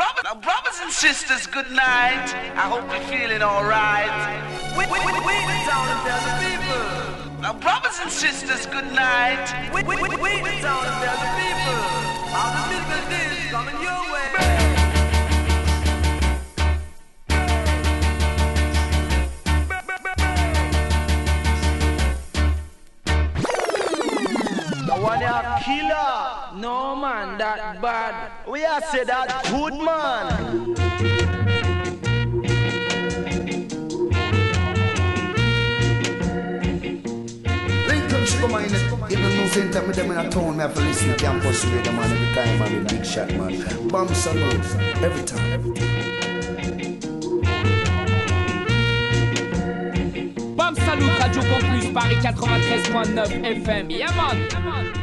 brother, now brothers and sisters, good night. I hope you're feeling alright. We, we, we, we town and the people. Now brothers and sisters, good night. We, we, we, we and the people. All the business is coming your way. killer. No man, that bad. We are say that good man. come on, even no center me them in a town, me have to listen to campus radio man every time, man, big shot man. Bomb salute, every time. Every time. Salut Radio Campus Paris 93.9 FM. Yeah man.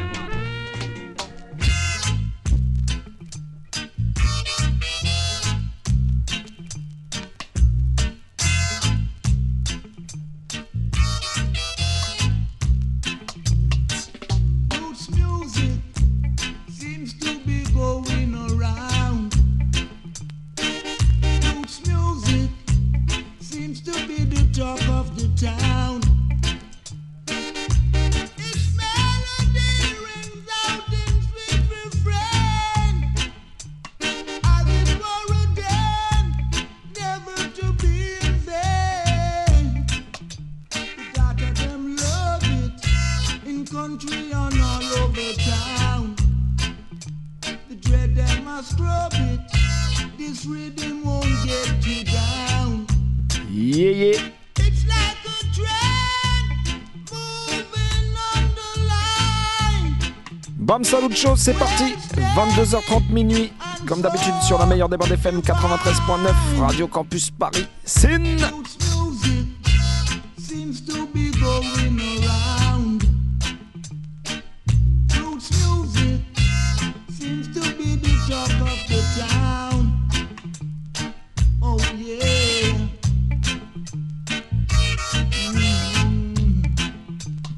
Salut Show, c'est parti. 22h30 minuit, comme d'habitude sur la meilleure des bandes FM 93.9, Radio Campus Paris, Sin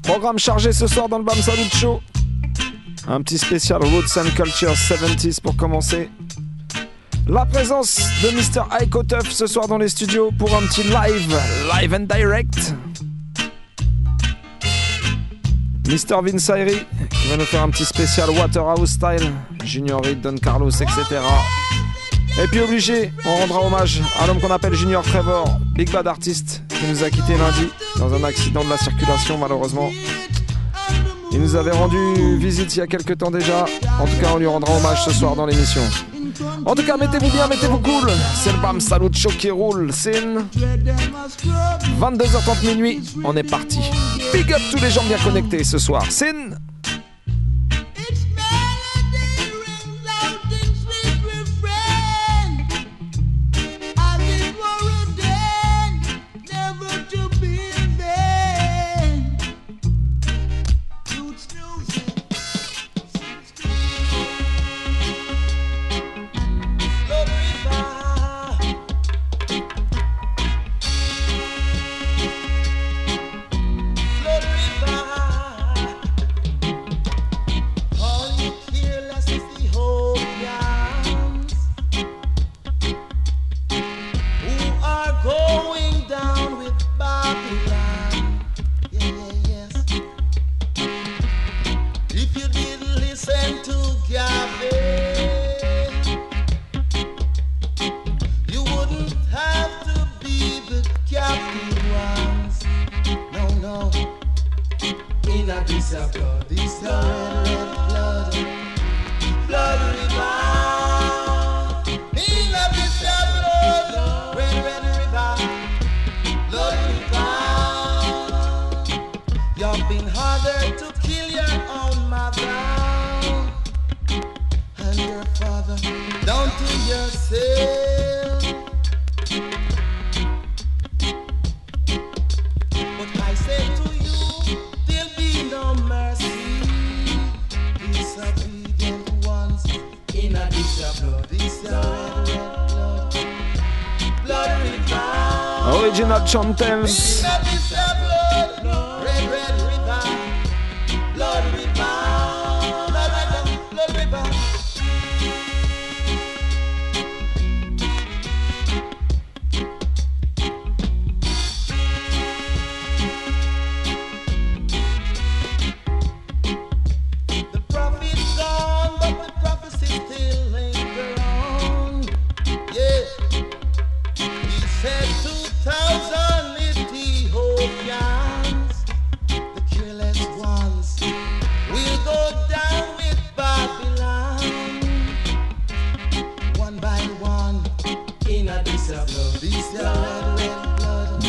Programme chargé ce soir dans le BAM Salut Show. Un petit spécial Roots and Culture 70s pour commencer. La présence de Mr. Aiko Tuff ce soir dans les studios pour un petit live, live and direct. Mr. Vince qui va nous faire un petit spécial Waterhouse Style, Junior Reed, Don Carlos, etc. Et puis obligé, on rendra hommage à l'homme qu'on appelle Junior Trevor, Big Bad Artist, qui nous a quitté lundi dans un accident de la circulation malheureusement. Il nous avait rendu visite il y a quelques temps déjà. En tout cas, on lui rendra hommage ce soir dans l'émission. En tout cas, mettez-vous bien, mettez-vous cool. C'est le BAM Salut qui roule. Sin. 22h30 minuit, on est parti. Big up tous les gens bien connectés ce soir. Sin.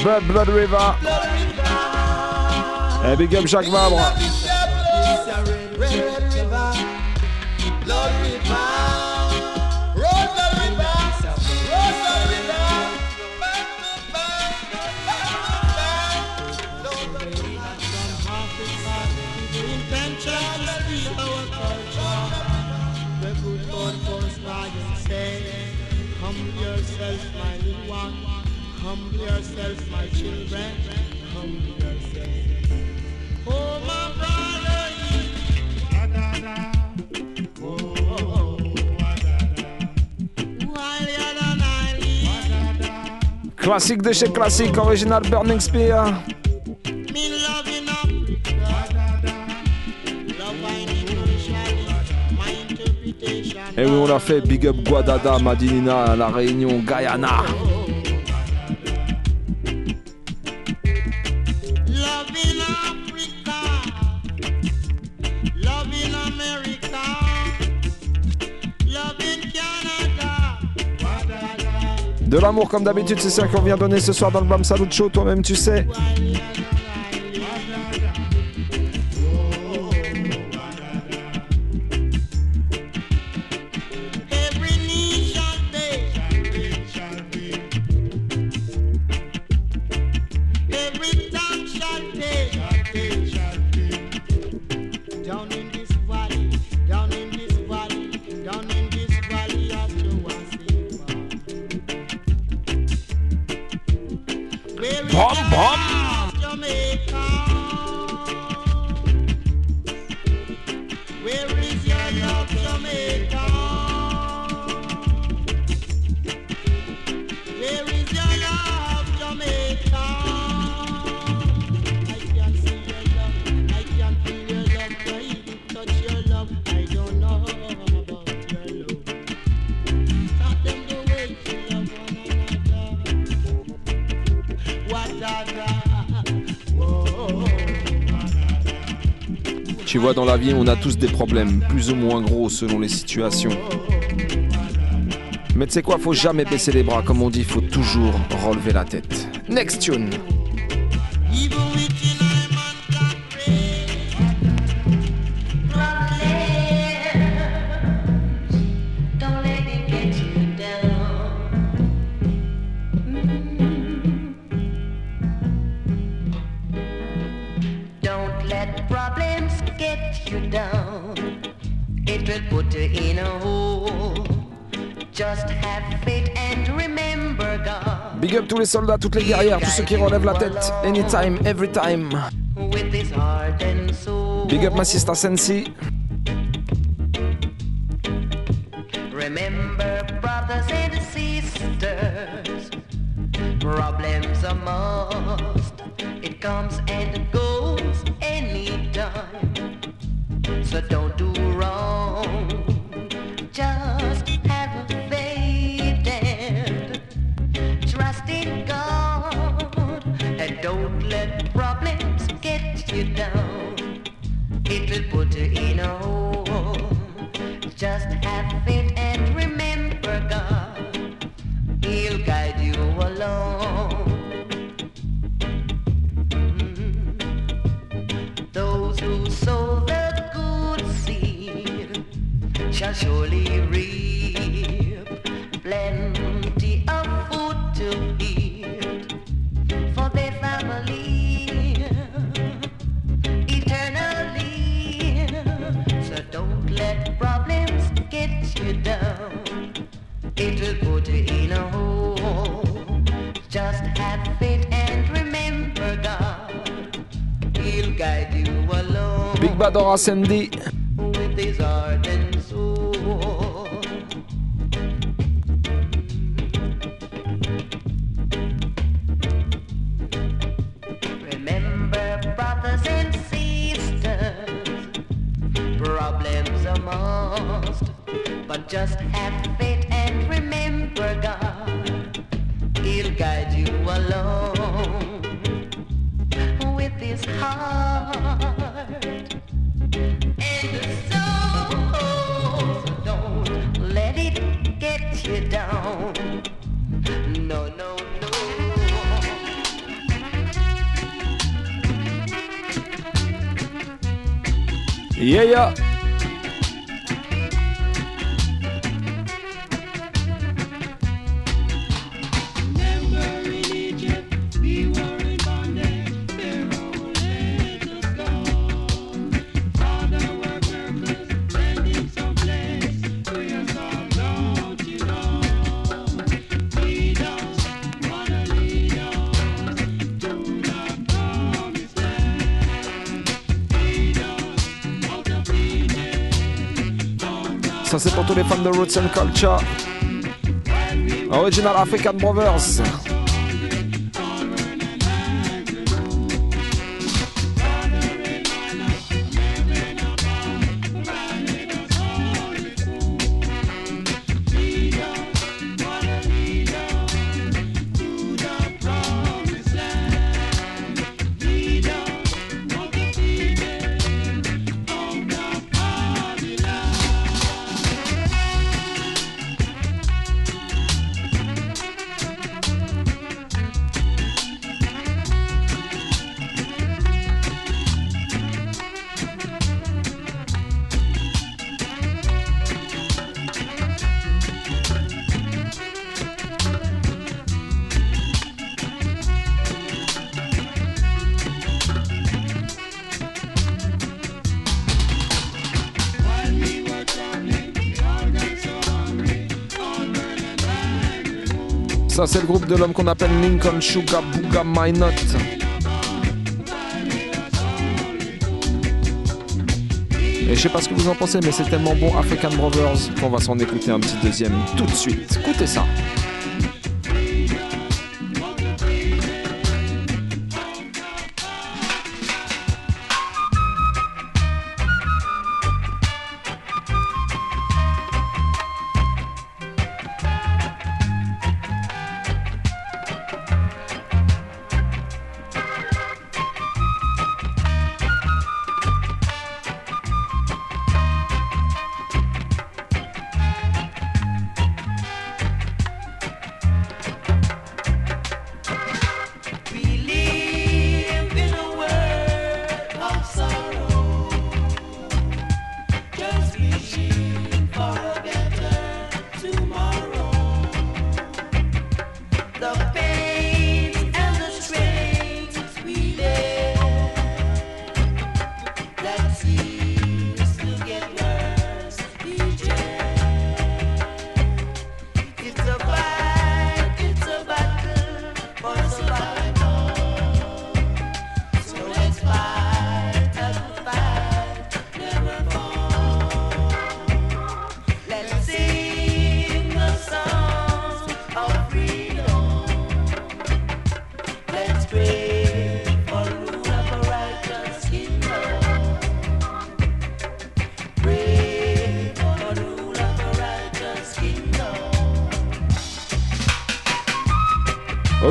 Blood, Blood River. Eh, hey, big up Jacques Vabre. Blood River. Classique de chez classique, original Burning Spear. Et oui, on l'a fait, Big Up Guadada, Madinina, La Réunion, Guyana. De l'amour comme d'habitude, c'est ça qu'on vient donner ce soir dans le Bam Salut Show, toi-même tu sais. dans la vie, on a tous des problèmes, plus ou moins gros selon les situations. Mais tu sais quoi, faut jamais baisser les bras, comme on dit, faut toujours relever la tête. Next tune! Big up tous les soldats, toutes les guerrières, tous ceux qui relèvent la tête. Anytime, every time. Big up ma sister Sensi. Colorado ascendí Ça, c'est pour tous les fans de Roots and Culture. Original African Brothers. C'est le groupe de l'homme qu'on appelle Lincoln Sugar Booga My Not. Et je sais pas ce que vous en pensez, mais c'est tellement bon African Brothers qu'on va s'en écouter un petit deuxième tout de suite. Écoutez ça.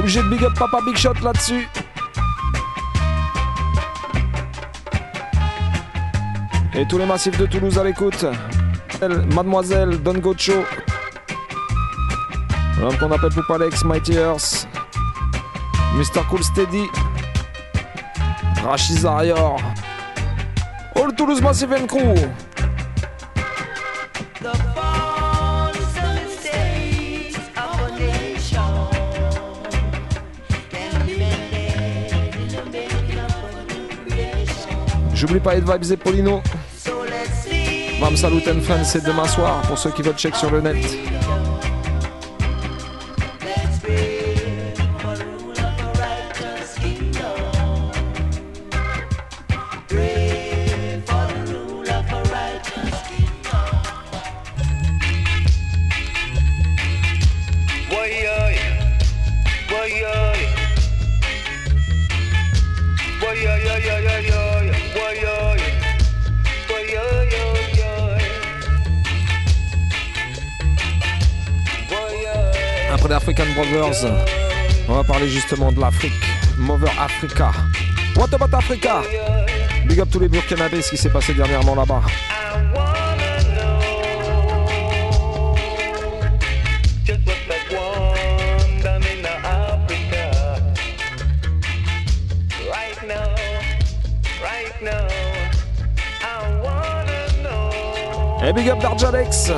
Obligé de big up Papa Big Shot là-dessus. Et tous les massifs de Toulouse à l'écoute. Elle, Mademoiselle, Don Gocho. L'homme qu'on appelle Poupa Alex, Mighty Earth. Mr. Cool Steady. Rachid Zarior. All Toulouse Massive and Crew. J'oublie pas Ed Vibes et Polino. Vam Salut and Friends, c'est demain soir pour ceux qui veulent check sur le net. justement de l'Afrique. Mover Africa. What about Africa? Big up tous les Burkinabés, ce qui s'est passé dernièrement là-bas. Et big up Darjalex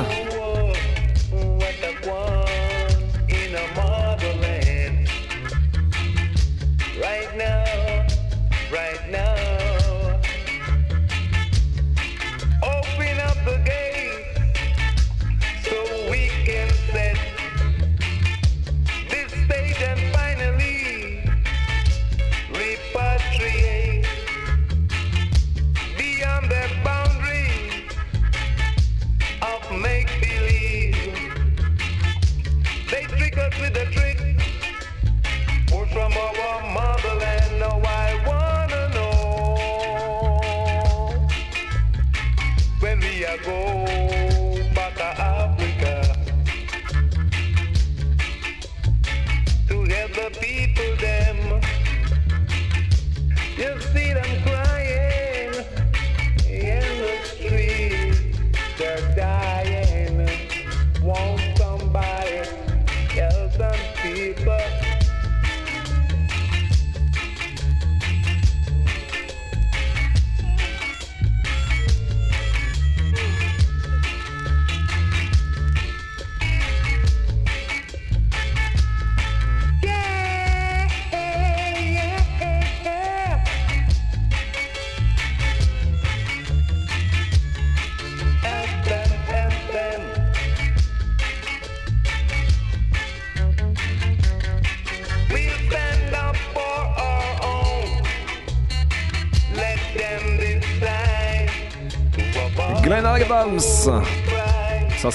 Maria Gol.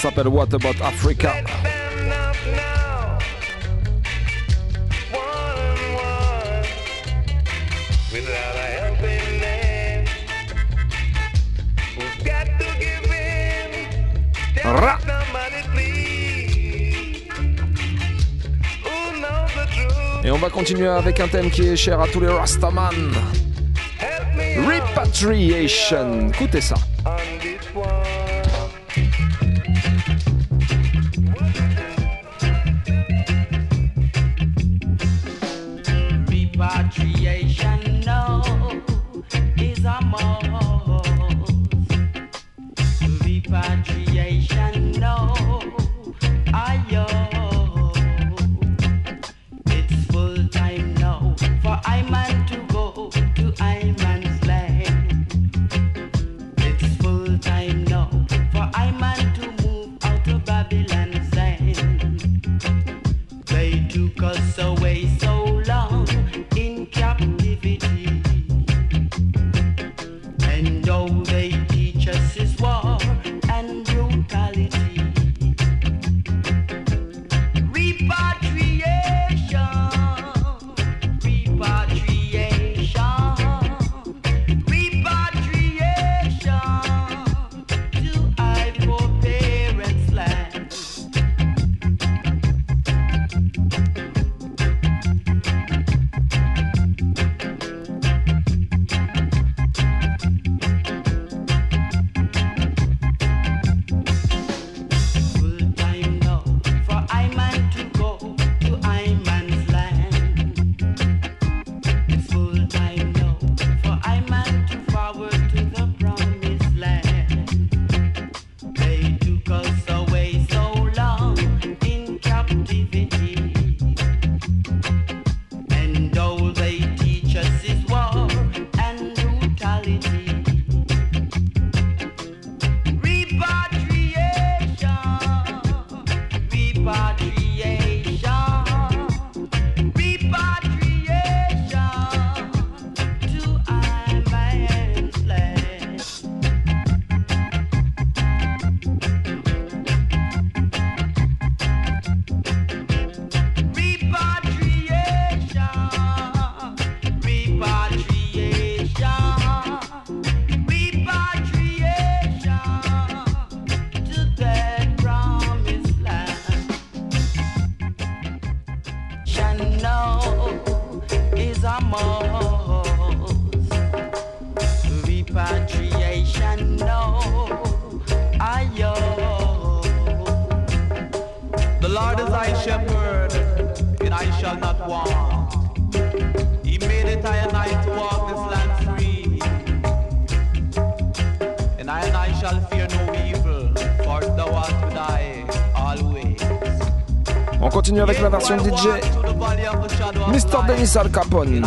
s'appelle What About Africa. Et on va continuer avec un thème qui est cher à tous les Rastaman. Repatriation. Écoutez ça. Al Capone.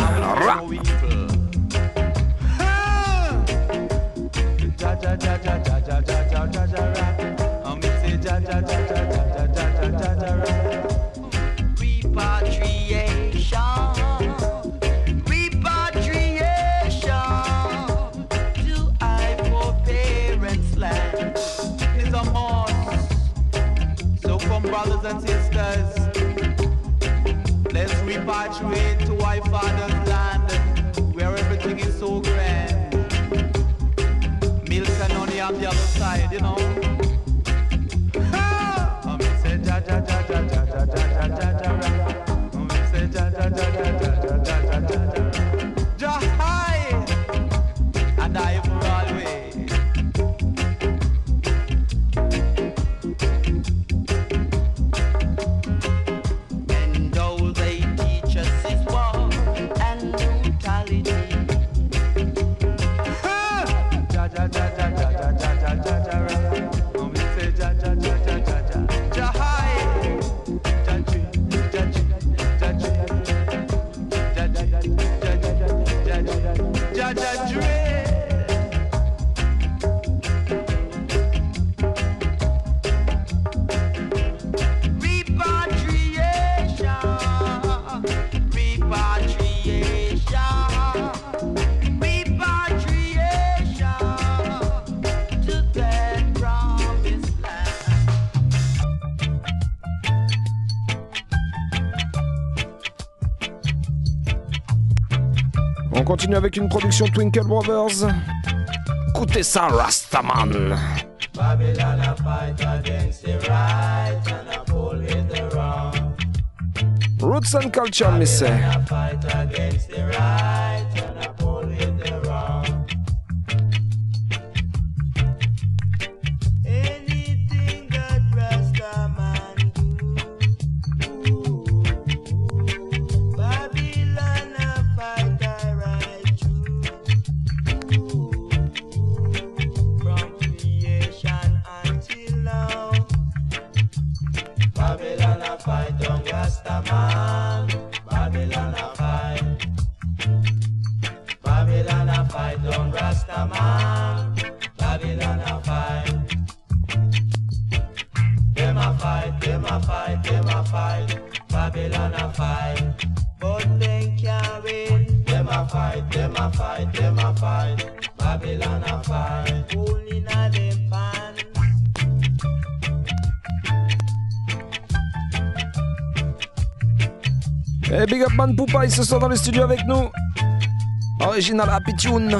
continue avec une production Twinkle Brothers. Écoutez ça, Rastaman. Babylon a fight against the right and a bull in the wrong. Roots and culture, me. Booba, ils se sont dans le studio avec nous. Original Happy Tune.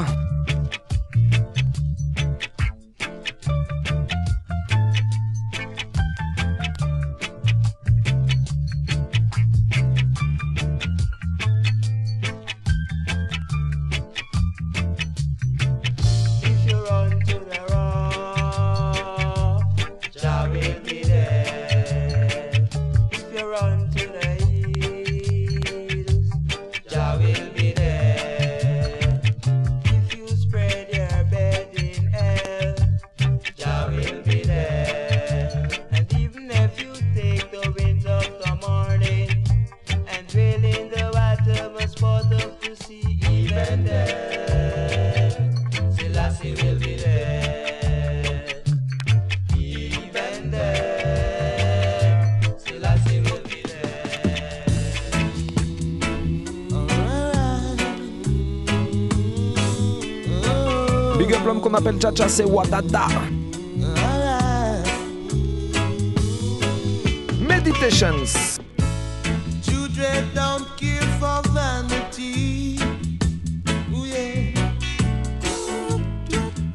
m'appelle Chacha, c'est Wadada. Meditations. Children don't care for vanity. Ooh.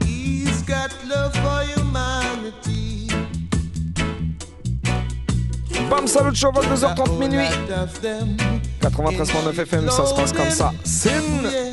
He's got love for humanity. Bam, salut, cheval, 2h30 minuit. 93.9 FM, ça se passe comme ça. Sin.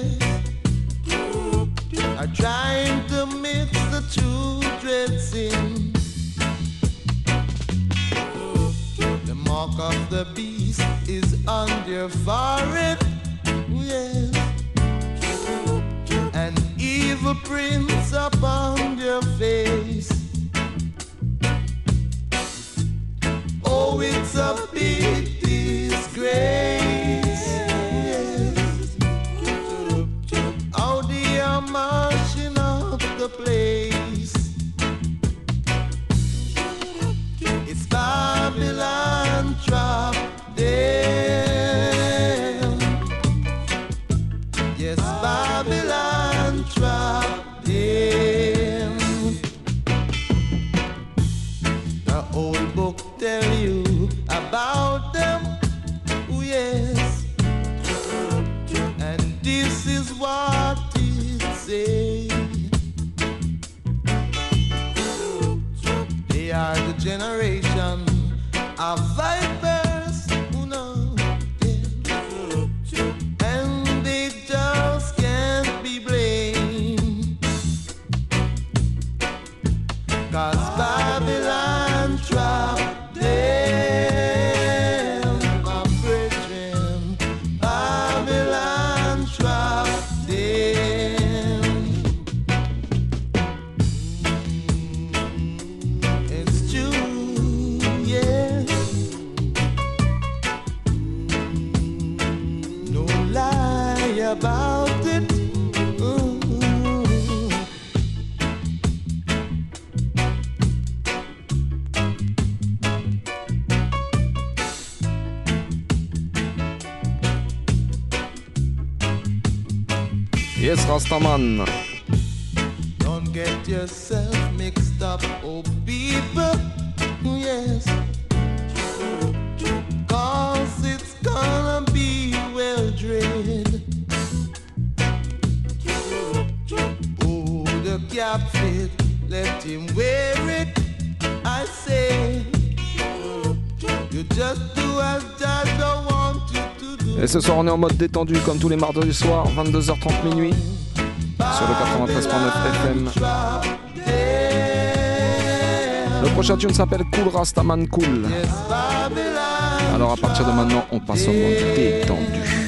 Rastaman. Don't get yourself mixed up, oh people, yes. Cause it's gonna be well dread. Oh, the cap fit, let him wear it, I say. You just do as Jaja wants. Et ce soir, on est en mode détendu comme tous les mardis du soir, 22h30 minuit sur le 93.9 FM. Le prochain tune s'appelle Cool Rastaman Cool. Alors à partir de maintenant, on passe au monde détendu.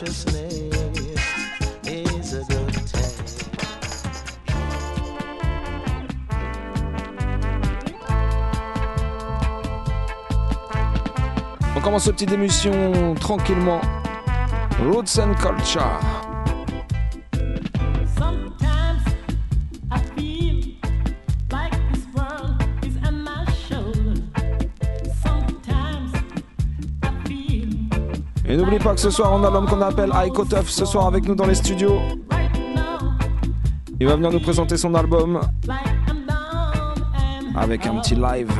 On commence cette petite émission tranquillement. Roots and Culture. Pas que ce soir, on a l'homme qu'on appelle Aiko Tuff ce soir avec nous dans les studios. Il va venir nous présenter son album avec un petit live.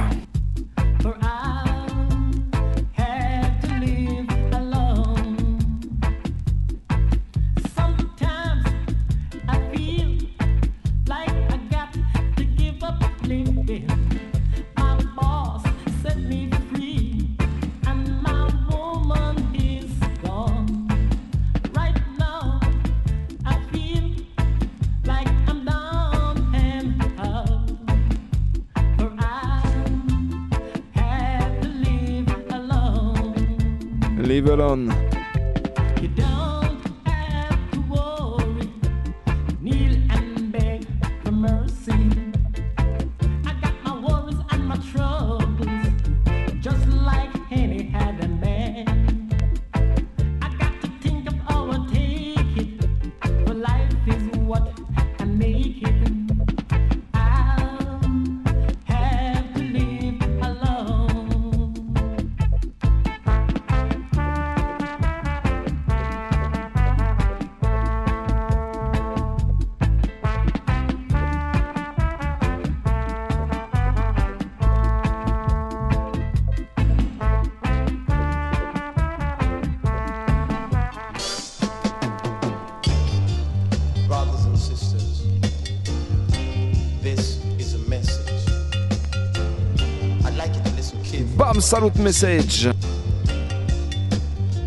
Salute Message.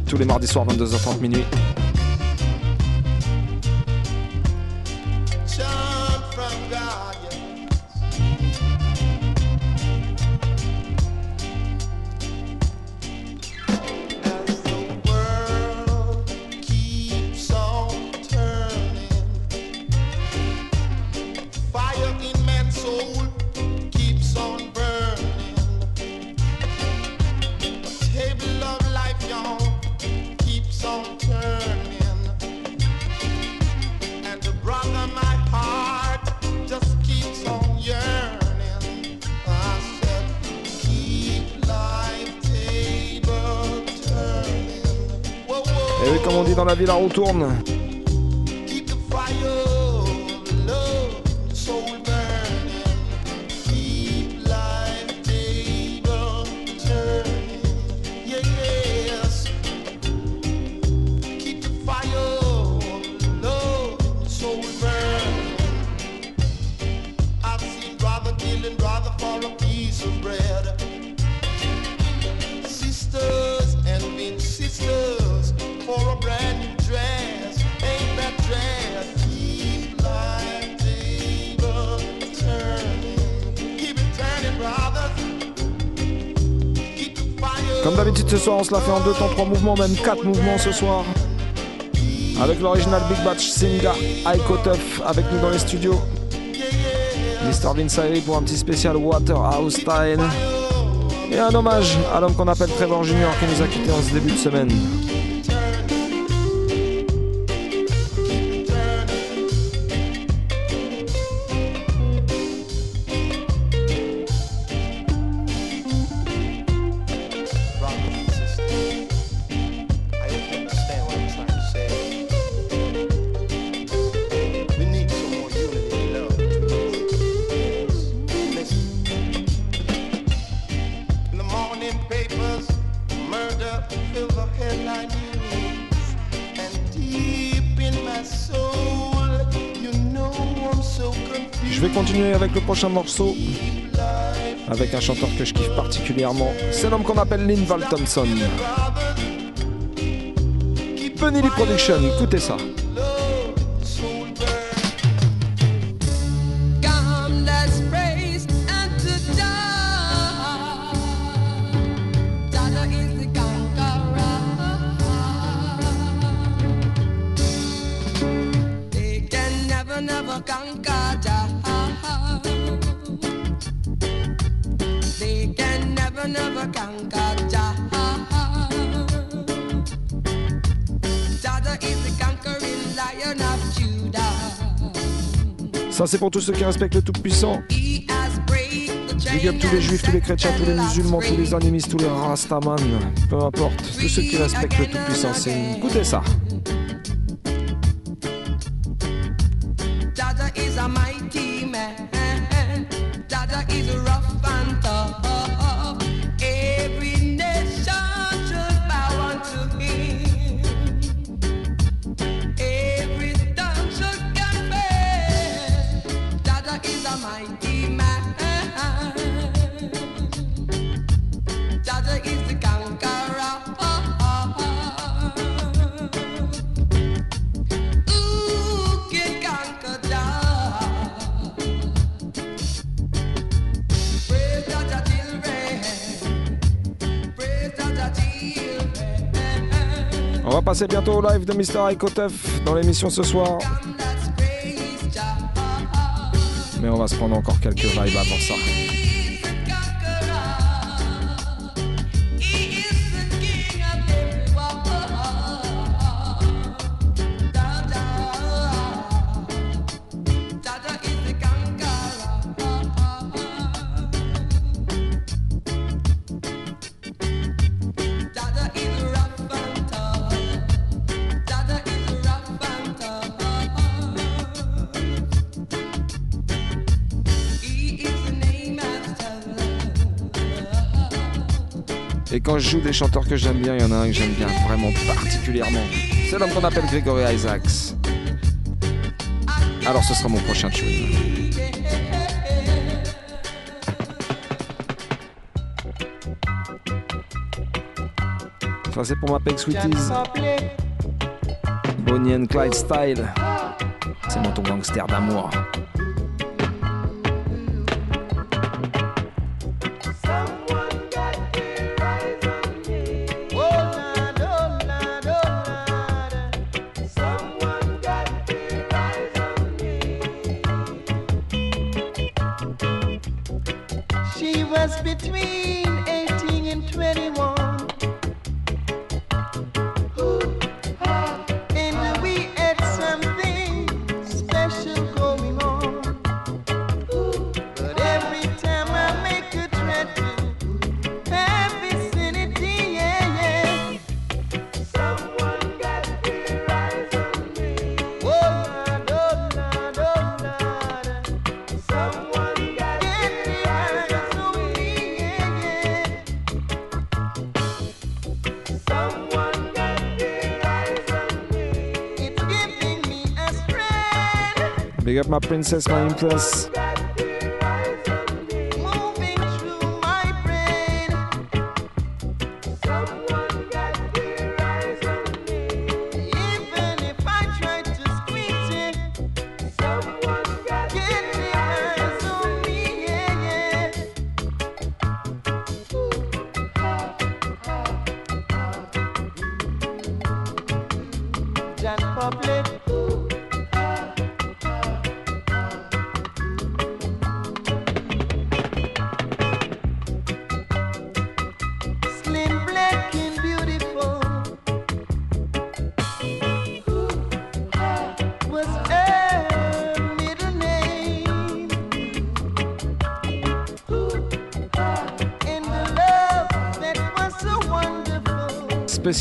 Tous les mardis soirs, 22h30 minuit. dans la ville à retourne. soir, on se l'a fait en deux temps, trois mouvements, même quatre mouvements ce soir. Avec l'original Big Batch Singa, Aiko Tuff, avec nous dans les studios. Mr. Vinsairi pour un petit spécial Waterhouse Time. Et un hommage à l'homme qu'on appelle Trevor Junior qui nous a quittés en ce début de semaine. morceau avec un chanteur que je kiffe particulièrement. C'est l'homme qu'on appelle Linval Thompson. Benny Production, écoutez ça. pour tous ceux qui respectent le Tout-Puissant. Big up tous les juifs, tous les chrétiens, tous les musulmans, tous les animistes, tous les rastaman, peu importe, tous ceux qui respectent le Tout-Puissant. C'est. Écoutez ça. Va passer bientôt au live de Mr. Icotef dans l'émission ce soir. Mais on va se prendre encore quelques vibes avant ça. Je joue des chanteurs que j'aime bien, il y en a un que j'aime bien vraiment particulièrement. C'est l'homme qu'on appelle Gregory Isaacs. Alors ce sera mon prochain tune. Ça c'est pour ma Peg Sweeties. Bonnie and Clyde style. C'est mon ton gangster d'amour. Big up my princess, my impress.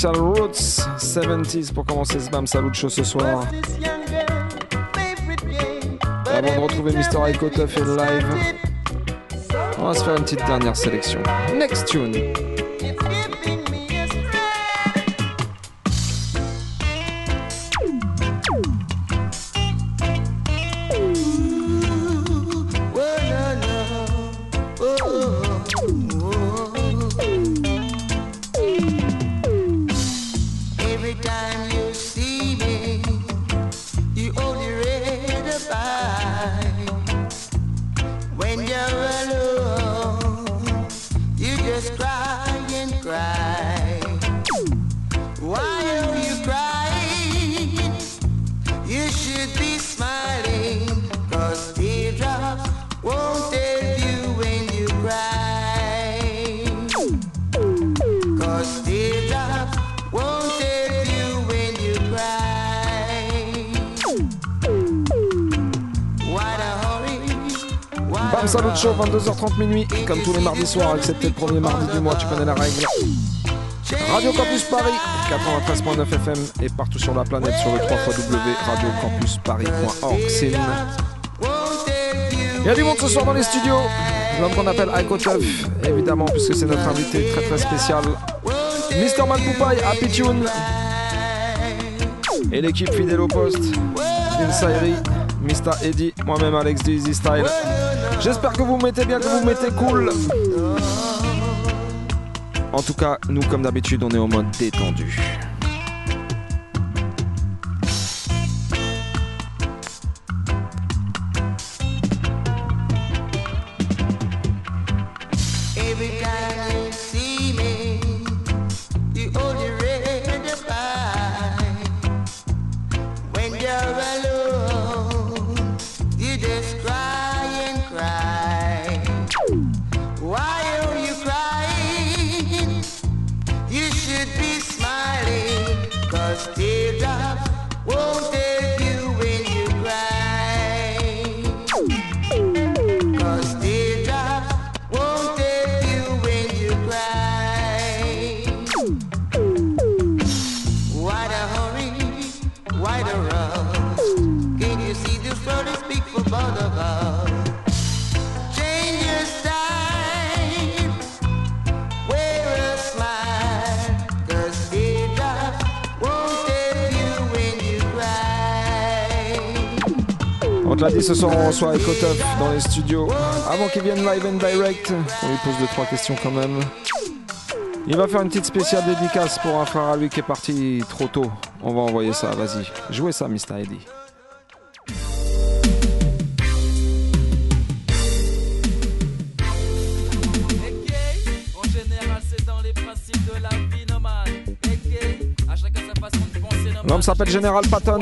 Special Roots 70s pour commencer ce Bam Salut Show ce soir. Avant de retrouver Mr. Icotef et le live, on va se faire une petite dernière sélection. Next tune. 22h30 minuit, comme tous les mardis soirs, excepté le premier mardi du mois, tu connais la règle. Radio Campus Paris, 93.9 FM et partout sur la planète sur le 3 radiocampusparis.org. C'est une- Il y a du monde ce soir dans les studios. L'homme qu'on appelle Icotuf, évidemment, puisque c'est notre invité très très spécial. Mr. Malpoupaille, Happy Tune. Et l'équipe fidèle au poste. Insairi, Mr. Eddie, moi-même Alex Easy Style. J'espère que vous mettez bien, que vous mettez cool. En tout cas, nous, comme d'habitude, on est en mode détendu. ce soir on en soirée Cotoff dans les studios. Avant qu'il vienne live and direct, on lui pose deux trois questions quand même. Il va faire une petite spéciale dédicace pour un frère à lui qui est parti trop tôt. On va envoyer ça, vas-y. Jouez ça, Mr. Eddy. L'homme s'appelle Général Patton.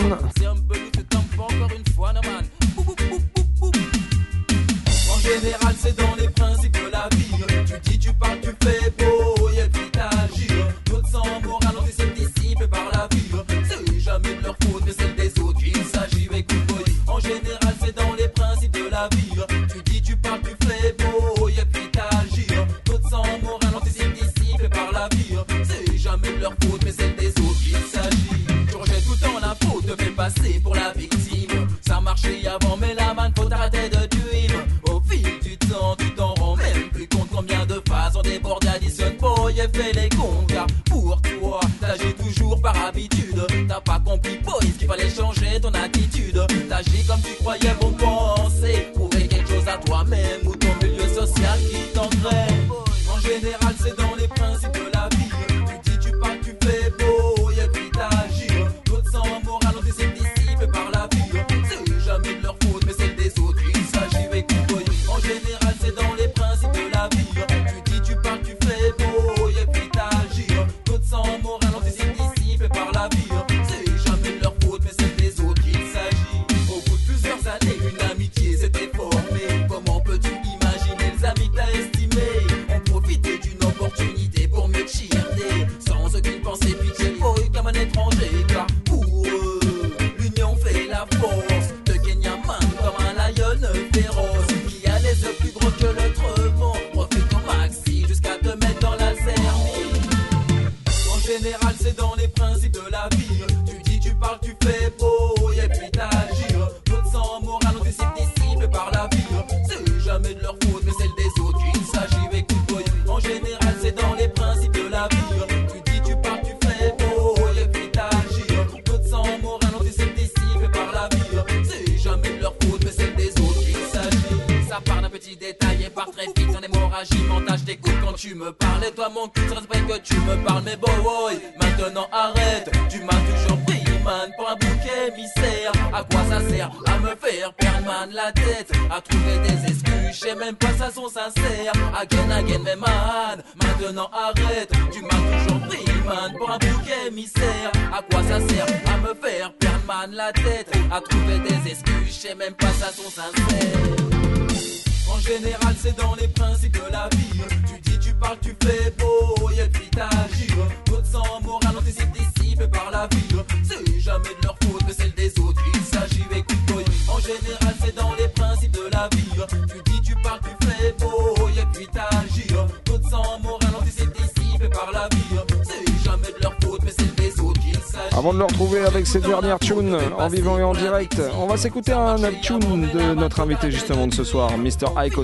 s'écouter un tune de notre invité justement de ce soir, Mr. Ike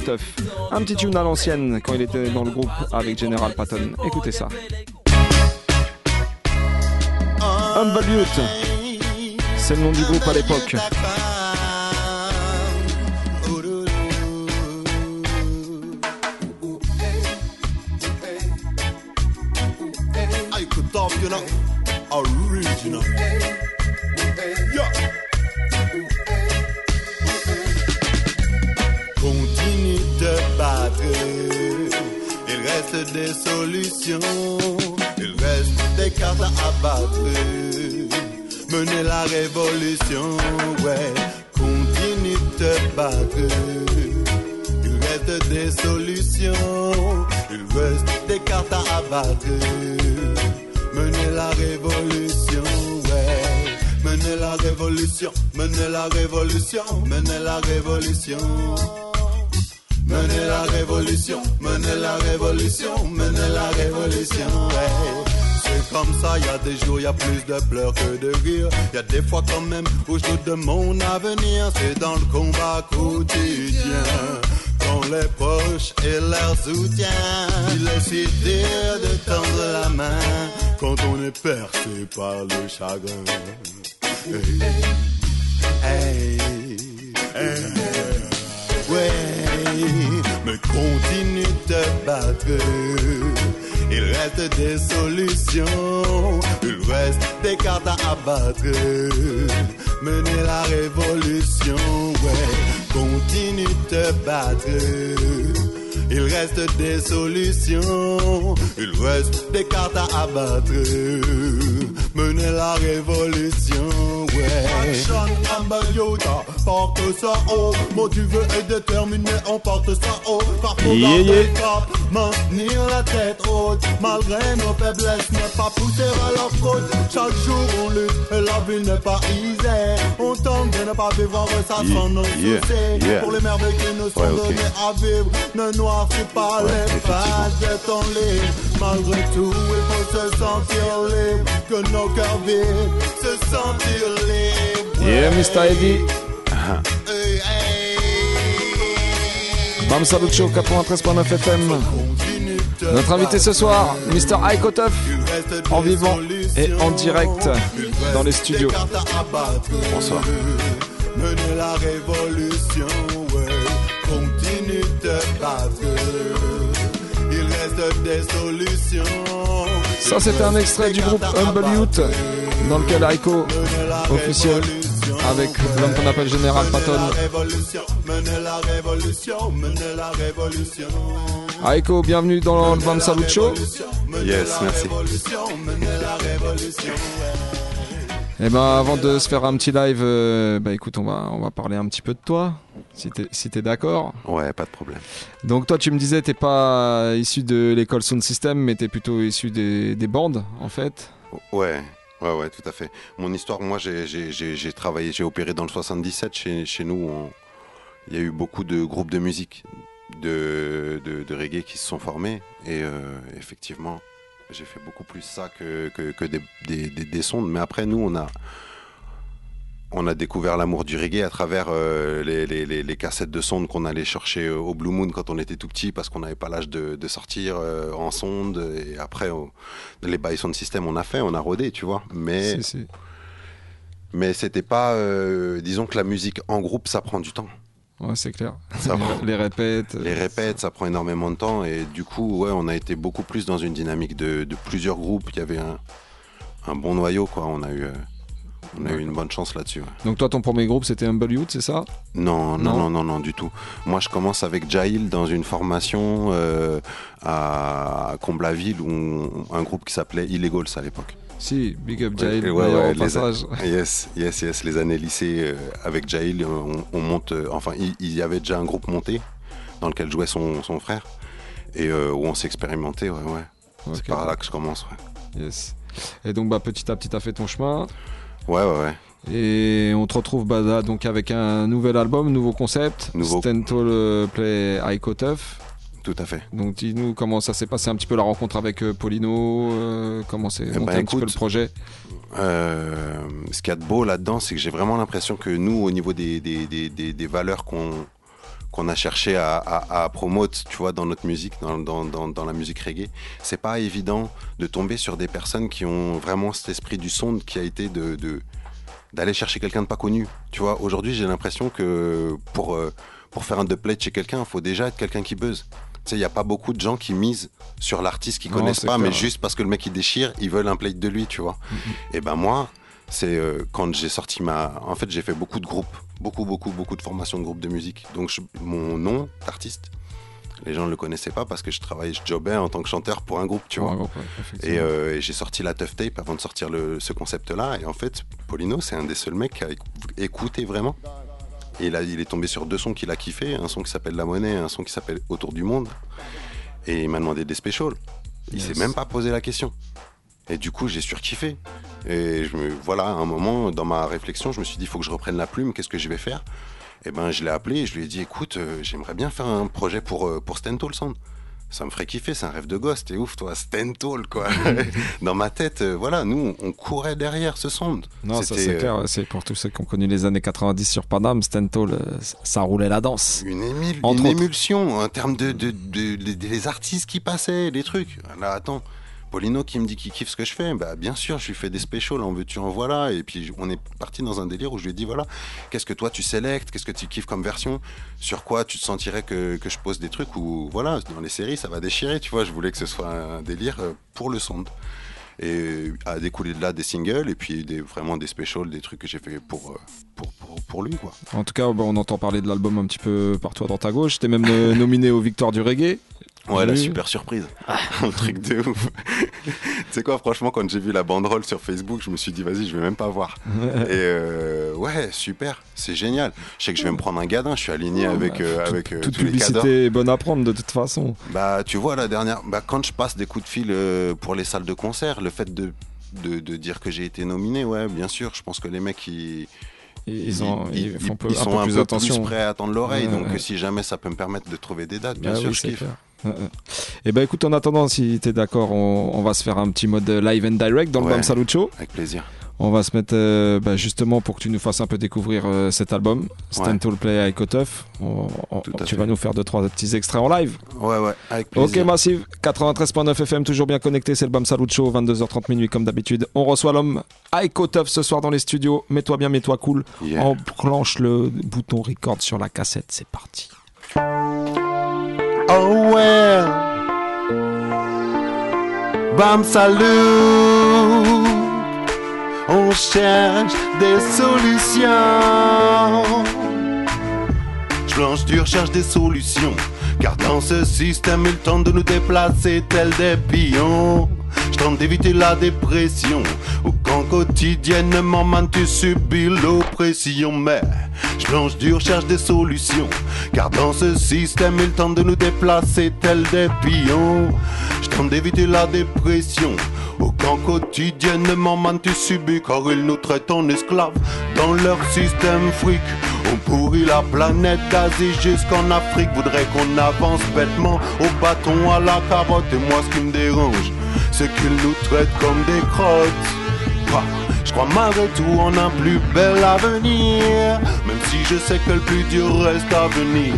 Un petit tune à l'ancienne quand il était dans le groupe avec General Patton. Écoutez ça. Humble Youth, c'est le nom du groupe à l'époque. mener la révolution, ouais. Mener la révolution, mener la révolution, mener la révolution. Mener la révolution, mener la révolution, mener la révolution, ouais. C'est comme ça, y a des jours, y a plus de pleurs que de rires. Y a des fois quand même où je doute de mon avenir. C'est dans le combat quotidien les poches et leur soutien. Il est si dur de tendre la main quand on est percé par le chagrin. Hey, ouais, mais continue de battre. Il reste des solutions, il reste des cartes à abattre. Mener la révolution, ouais continue de battre. Il reste des solutions, il reste des cartes à abattre. Mener la révolution, ouais. Action, Yoda, porte ça haut. Motivé et déterminé, on porte ça haut. Parfois, Yeah, yeah. cap, maintenir la tête haute. Malgré nos faiblesses, ne pas pousser à la faute. Chaque jour, on lutte et la vie n'est pas easy. On tente de ne pas vivre en ressasant nos soucis. Pour les merveilles qui nous sont Ouais, données à vivre, ne noircis pas les pages de ton livre. Malgré tout, il faut se sentir libre. Que nos cœurs vibrent, se sentir libre. Yeah, Mr. Eddie. Hey, Bam Salut Show 93.9 FM. Notre invité ce soir, Mr. Aiko Tuff, en vivant et en direct dans les studios. Bonsoir. Mener la révolution. Continue de battre. Il reste des solutions. Ça, c'était un extrait du groupe Humble Youth, dans lequel Aiko officiel avec l'homme qu'on appelle Général Patton. Aiko, bienvenue dans le Bam Salut Show. Yes, merci. Et ben avant de se faire un petit live, euh, bah écoute, on va on va parler un petit peu de toi, si t'es si t'es d'accord. Ouais, pas de problème. Donc toi, tu me disais, t'es pas issu de l'école Sound System, mais t'es plutôt issu des, des bandes, en fait. Ouais, ouais, ouais, tout à fait. Mon histoire, moi, j'ai- travaillé, j'ai opéré dans le 77 chez, chez nous. Il y a eu beaucoup de groupes de musique, de, de, de reggae qui se sont formés. Et euh, effectivement, j'ai fait beaucoup plus ça que, que, que des, des, des- des sondes. Mais après, nous, on a, on a découvert l'amour du reggae à travers euh, les, les- les- les cassettes de sondes qu'on allait chercher au Blue Moon quand on était tout petit parce qu'on n'avait pas l'âge de, de sortir euh, en sonde. Et après, les bails sound system, on a fait, on a rodé, tu vois. Mais, Si, si. mais c'était pas. euh, disons que la musique en groupe, ça prend du temps. Ouais, c'est clair. Ça prend- Les répètes. Les répètes, ça prend énormément de temps et du coup, ouais, on a été beaucoup plus dans une dynamique de, de plusieurs groupes. Il y avait un, un bon noyau, quoi. On a eu, euh, on a eu une bonne chance là-dessus. ouais. Donc toi, ton premier groupe, c'était Humble Youth, c'est ça? Non, non, Non non, non, non, du tout. Moi, je commence avec Jail dans une formation euh, à Comblaville, où on- un groupe qui s'appelait Illegals à l'époque. Si, Big Up Jail, Ouais, ouais, ouais, passage. a- Yes, yes, yes. Les années lycée euh, avec Jail, on, on monte. euh, enfin, il, il y avait déjà un groupe monté dans lequel jouait son, son frère et euh, où on s'est expérimenté. Ouais, ouais. C'est par là que je commence. Ouais, Yes. Et donc, bah, petit à petit, t'as fait ton chemin. ouais, ouais. ouais. Et on te retrouve bah, là, donc avec un nouvel album, nouveau concept. Nouveau- Stentol Play Aiko Tuff. Tout à fait. Donc dis-nous comment ça s'est passé un petit peu la rencontre avec euh, Polino, euh, comment c'est Eh monté ben, un petit peu le projet? Euh, ce qu'il y a de beau là-dedans, c'est que j'ai vraiment l'impression que nous, au niveau des, des, des, valeurs qu'on qu'on a cherché à, à, à promote, tu vois, dans notre musique, dans, dans, dans, dans la musique reggae, c'est pas évident de tomber sur des personnes qui ont vraiment cet esprit du son qui a été de, de d'aller chercher quelqu'un de pas connu. Tu vois, aujourd'hui, j'ai l'impression que pour euh, pour faire un dubplate chez quelqu'un, il faut déjà être quelqu'un qui buzz. Tu sais, il n'y a pas beaucoup de gens qui misent sur l'artiste qu'ils connaissent pas, mais juste parce que le mec il déchire, ils veulent un plate de lui, tu vois. Et ben moi, c'est euh, quand j'ai sorti ma. En fait, j'ai fait beaucoup de groupes, beaucoup, beaucoup, beaucoup de formations de groupes de musique. Donc je- mon nom d'artiste, les gens ne le connaissaient pas parce que je travaillais, je jobais en tant que chanteur pour un groupe, tu Pour vois. un groupe, ouais, effectivement. et euh, et j'ai sorti la Tough Tape avant de sortir le, ce concept-là. Et en fait, Polino, c'est un des seuls mecs qui a éc- écouté vraiment. Et a, il est tombé sur deux sons qu'il a kiffé, un son qui s'appelle La Monnaie, et un son qui s'appelle Autour du Monde. Et il m'a demandé des specials. Il Yes. s'est même pas posé la question. Et du coup, j'ai surkiffé. Et je me, voilà, à un moment, dans ma réflexion, je me suis dit, il faut que je reprenne la plume, qu'est-ce que je vais faire? Et ben, je l'ai appelé et je lui ai dit, écoute, euh, j'aimerais bien faire un projet pour, euh, pour Stentol Sound. Ça me ferait kiffer, c'est un rêve de gosse, t'es ouf, toi, Stentol, quoi. dans ma tête, euh, voilà, nous, on courait derrière ce sound. Non, ça c'est euh, clair, c'est pour tous ceux qui ont connu les années 90 sur Paname, Stentol, euh, ça roulait la danse. Une, émulsion en termes de, de, artistes qui passaient, les trucs. Là, attends, Polino qui me dit qu'il kiffe ce que je fais. Bah, bien sûr, je lui fais des specials, en veux-tu, en voilà. Et puis, on est parti dans un délire où je lui ai dit voilà, qu'est-ce que toi tu sélectes, qu'est-ce que tu kiffes comme version, sur quoi tu te sentirais que, je pose des trucs? Ou voilà, dans les séries, ça va déchirer, tu vois. Je voulais que ce soit un délire euh, pour le son. Et a découlé de là des singles et puis vraiment des specials, des trucs que j'ai fait pour, euh, lui. En tout cas, bah, on entend parler de l'album un petit peu partout à droite à gauche. T'es même euh, nominé aux Victoires du Reggae. Ouais, la super surprise. Un truc de ouf. tu sais quoi, franchement, quand j'ai vu la banderole sur Facebook, je me suis dit, vas-y, je vais même pas voir. Et euh, ouais, super, c'est génial. Je sais que je vais me prendre un gadin, je suis aligné avec, euh, avec euh, Toute tous les publicité est bonne à prendre de toute façon. Bah, tu vois, la dernière, bah, quand je passe des coups de fil euh, pour les salles de concert, le fait de, de, de dire que j'ai été nominé, ouais, bien sûr, je pense que les mecs, ils. Ils ont- ils font peu- un sont peu un plus peu attention. plus prêts à attendre l'oreille. Donc, si jamais ça peut me permettre de trouver des dates, bien Bah sûr, oui, je kiffe. clair. Ouais. Eh ben écoute, en attendant, si t'es d'accord, on, on va se faire un petit mode live and direct dans le Bam Salut Show. Avec plaisir. On va se mettre euh, bah, justement pour que tu nous fasses un peu découvrir euh, cet album, Stand Ouais. Tall Play avec Otof. Tu fait. vas nous faire deux trois petits extraits en live. Ouais, ouais, avec Ok, plaisir. Massive, 93.9 FM, toujours bien connecté, c'est le Bam Salut Show, 22h30 minuit comme d'habitude. On reçoit l'homme avec Otof ce soir dans les studios. Mets-toi bien, mets-toi cool. Yeah. On planche le bouton record sur la cassette, c'est parti. Oh well. Bam salut. On cherche des solutions. Je planche dur, cherche des solutions. Car dans ce système, il tente de nous déplacer tels des pions. Je tente d'éviter la dépression. Ou quand quotidiennement, man, tu subis l'oppression. Mais je planche dur, cherche des solutions. Car dans ce système, il tente de nous déplacer tels des pions. Je tente d'éviter la dépression. Ou quand quotidiennement, man, tu subis. Car ils nous traitent en esclaves dans leur système fric. On pourrit la planète d'Asie jusqu'en Afrique. Voudrait qu'on avance bêtement au bâton à la carotte. Et moi, ce qui me dérange, c'est qu'ils nous traitent comme des crottes. Je crois malgré tout en un plus bel avenir. Même si je sais que le plus dur reste à venir.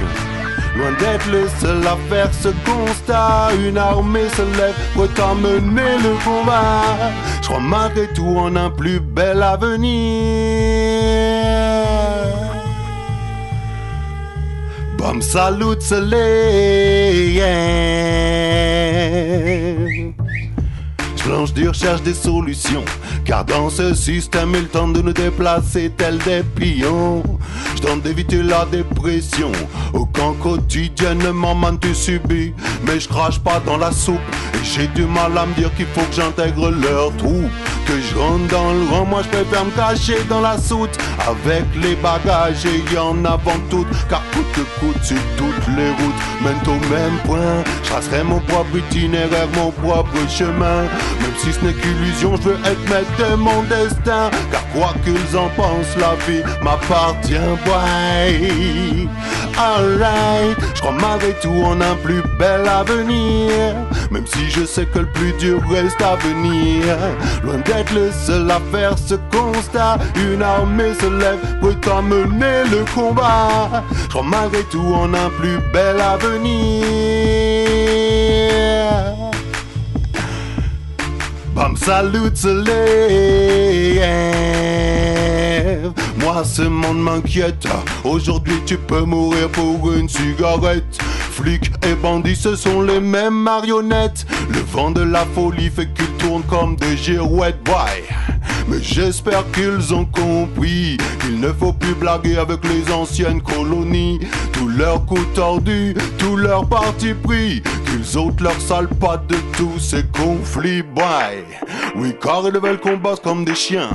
Loin d'être le seul à faire ce constat, une armée se lève pour t'amener le combat. Je crois malgré tout en un plus bel avenir. Bam salut soleil. Je cherche des solutions. Car dans ce système, il tente de nous déplacer tels des pions. Je tente d'éviter la dépression. Au camp quotidiennement, man, tu subis. Mais je crache pas dans la soupe. Et j'ai du mal à me dire qu'il faut que j'intègre leur trou. Que je rentre dans le rang, moi je préfère me cacher dans la soute. Avec les bagages et en avant toutes. Car coûte que coûte sur toutes les routes mènent au même point. Je tracerai mon propre itinéraire, mon propre chemin. Même si ce n'est qu'illusion, je veux être maître de mon destin. Car quoi qu'ils en pensent, la vie m'appartient. Ouais. Alright, je crois malgré tout en un plus bel avenir. Même si je sais que le plus dur reste à venir. Loin d'être le seul à faire ce constat. Une armée se lève pour t'emmener le combat. Je crois malgré tout en un plus bel avenir. Bam salut soleil Moi ce monde m'inquiète Aujourd'hui tu peux mourir pour une cigarette. Flics et bandits ce sont les mêmes marionnettes. Le vent de la folie fait qu'ils tournent comme des girouettes. Boy mais j'espère qu'ils ont compris. Qu'il ne faut plus blaguer avec les anciennes colonies. Tous leurs coups tordus, tous leurs partis pris, qu'ils ôtent leurs sales pattes de tous ces conflits. Boy, oui, car ils veulent qu'on bosse comme des chiens.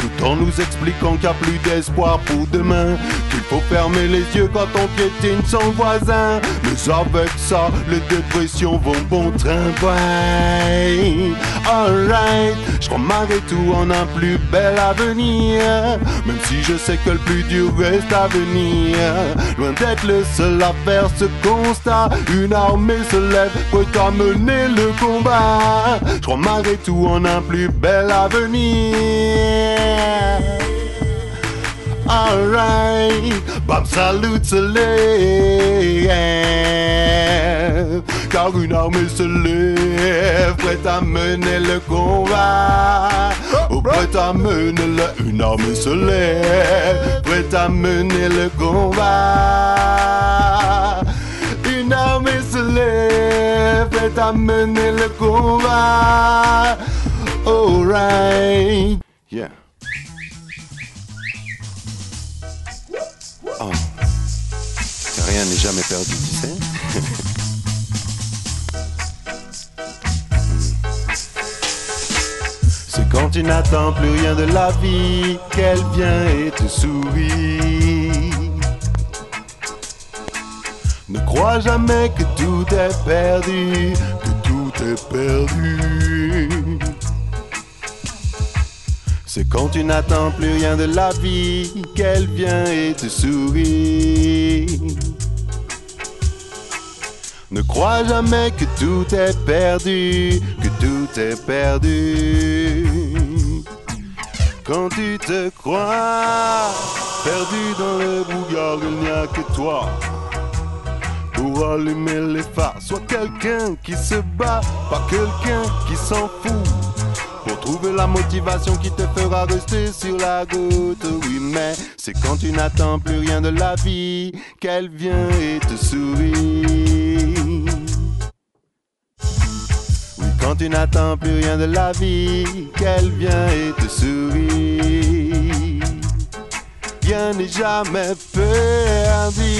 Tout en nous expliquant qu'il n'y a plus d'espoir pour demain. Qu'il faut fermer les yeux quand on piétine son voisin. Mais avec ça, les dépressions vont bon train. Ouais. Alright, je crois malgré tout en un plus bel avenir. Même si je sais que le plus dur reste à venir. Loin d'être le seul à faire ce constat. Une armée se lève pour t'amener le combat. Je crois malgré tout en un plus bel avenir. Alright, bam salut lève, car une armée se lève, prête à mener le combat. Oh, prête à mener le, une armée se lève, prête à mener le combat. Une armée se lève, prête à mener le combat. Alright. Yeah. Rien n'est jamais perdu, tu sais. C'est quand tu n'attends plus rien de la vie qu'elle vient et te sourit. Ne crois jamais que tout est perdu, que tout est perdu. C'est quand tu n'attends plus rien de la vie qu'elle vient et te sourit. Ne crois jamais que tout est perdu, que tout est perdu. Quand tu te crois perdu dans le brouillard, il n'y a que toi pour allumer les phares. Sois quelqu'un qui se bat, pas quelqu'un qui s'en fout. Pour trouver la motivation qui te fera rester sur la route. Oui, mais c'est quand tu n'attends plus rien de la vie qu'elle vient et te sourit. Oui, quand tu n'attends plus rien de la vie qu'elle vient et te sourit. Rien n'est jamais perdu.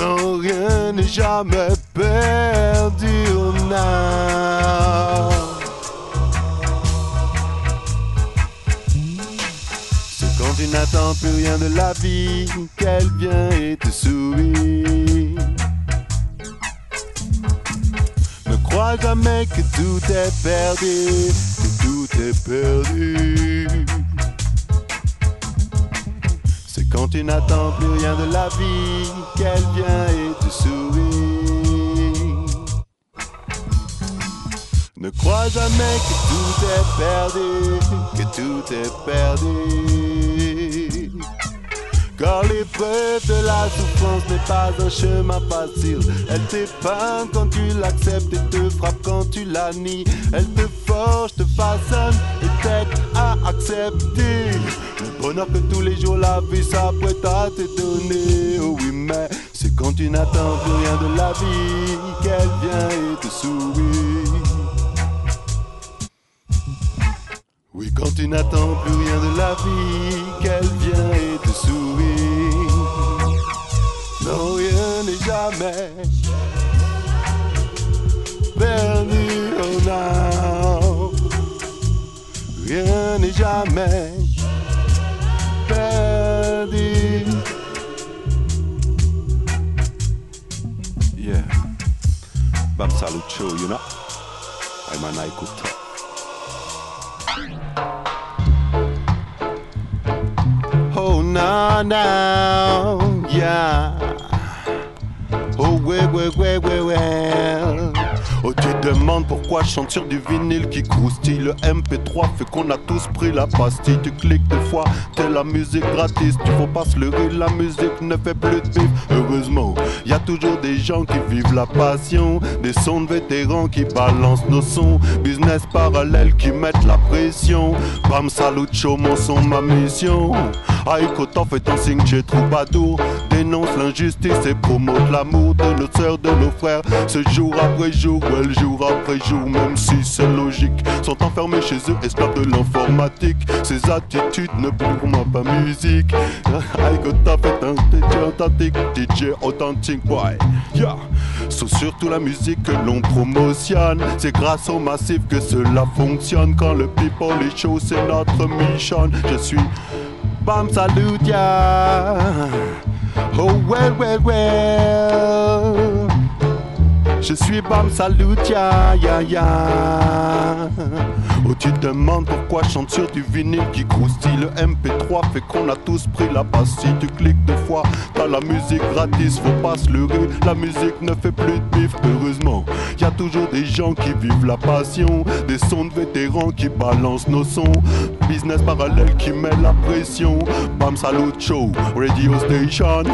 Rien n'est jamais perdu. oh, non. C'est quand tu n'attends plus rien de la vie qu'elle vient et te sourit. Ne crois jamais que tout est perdu, que tout est perdu. Quand tu n'attends plus rien de la vie qu'elle vient et te sourit. Ne crois jamais que tout est perdu, que tout est perdu. Car l'épreuve de la souffrance n'est pas un chemin facile. Elle t'épeint quand tu l'acceptes et te frappe quand tu la nies. Elle te forge, te façonne et t'aide à accepter bonheur que tous les jours la vie s'apprête à te donner. Oh oui, mais c'est quand tu n'attends plus rien de la vie qu'elle vient et te sourit. Oui, quand tu n'attends plus rien de la vie, qu'elle vient et te sourit. Non, rien n'est jamais perdu, oh non. Rien n'est jamais Bam Salut Show, you know. I'm an Aikuta. Oh, now, now, yeah. Oh, ouais, ouais, ouais, ouais, ouais. Tu demandes pourquoi je chante sur du vinyle qui croustille. Le MP3 fait qu'on a tous pris la pastille. Tu cliques deux fois, t'es la musique gratis. Tu faut pas se la musique ne fait plus de bif. Heureusement, y a toujours des gens qui vivent la passion. Des sons de vétérans qui balancent nos sons. Business parallèle qui mettent la pression. Bam, salut, show, mon son, ma mission. Aïko, t'en fais ton signe, j'ai troubadour. Dénonce l'injustice et promote l'amour de nos sœurs, de nos frères. Ce jour après jour, ouais, jour après jour, même si c'est logique. Sont enfermés chez eux, esclaves de l'informatique. Ces attitudes ne pour moi pas musique. Aïko, t'as fait un DJ authentique, DJ authentique, ouais. Yeah. C'est surtout la musique que l'on promotionne. C'est grâce au massif que cela fonctionne. Quand le people est chaud, c'est notre mission. Je suis Bam salut ya Oh well well well Je suis Bam Salut, ya ya ya. Oh, tu te demandes pourquoi je chante sur du vinyle qui croustille. Le MP3 fait qu'on a tous pris la passe. Si tu cliques deux fois, t'as la musique gratis, faut pas se leurrer. La musique ne fait plus de bif, heureusement. Y a toujours des gens qui vivent la passion, des sons de vétérans qui balancent nos sons. Business parallèle qui met la pression. Bam Salut Show, Radio Station.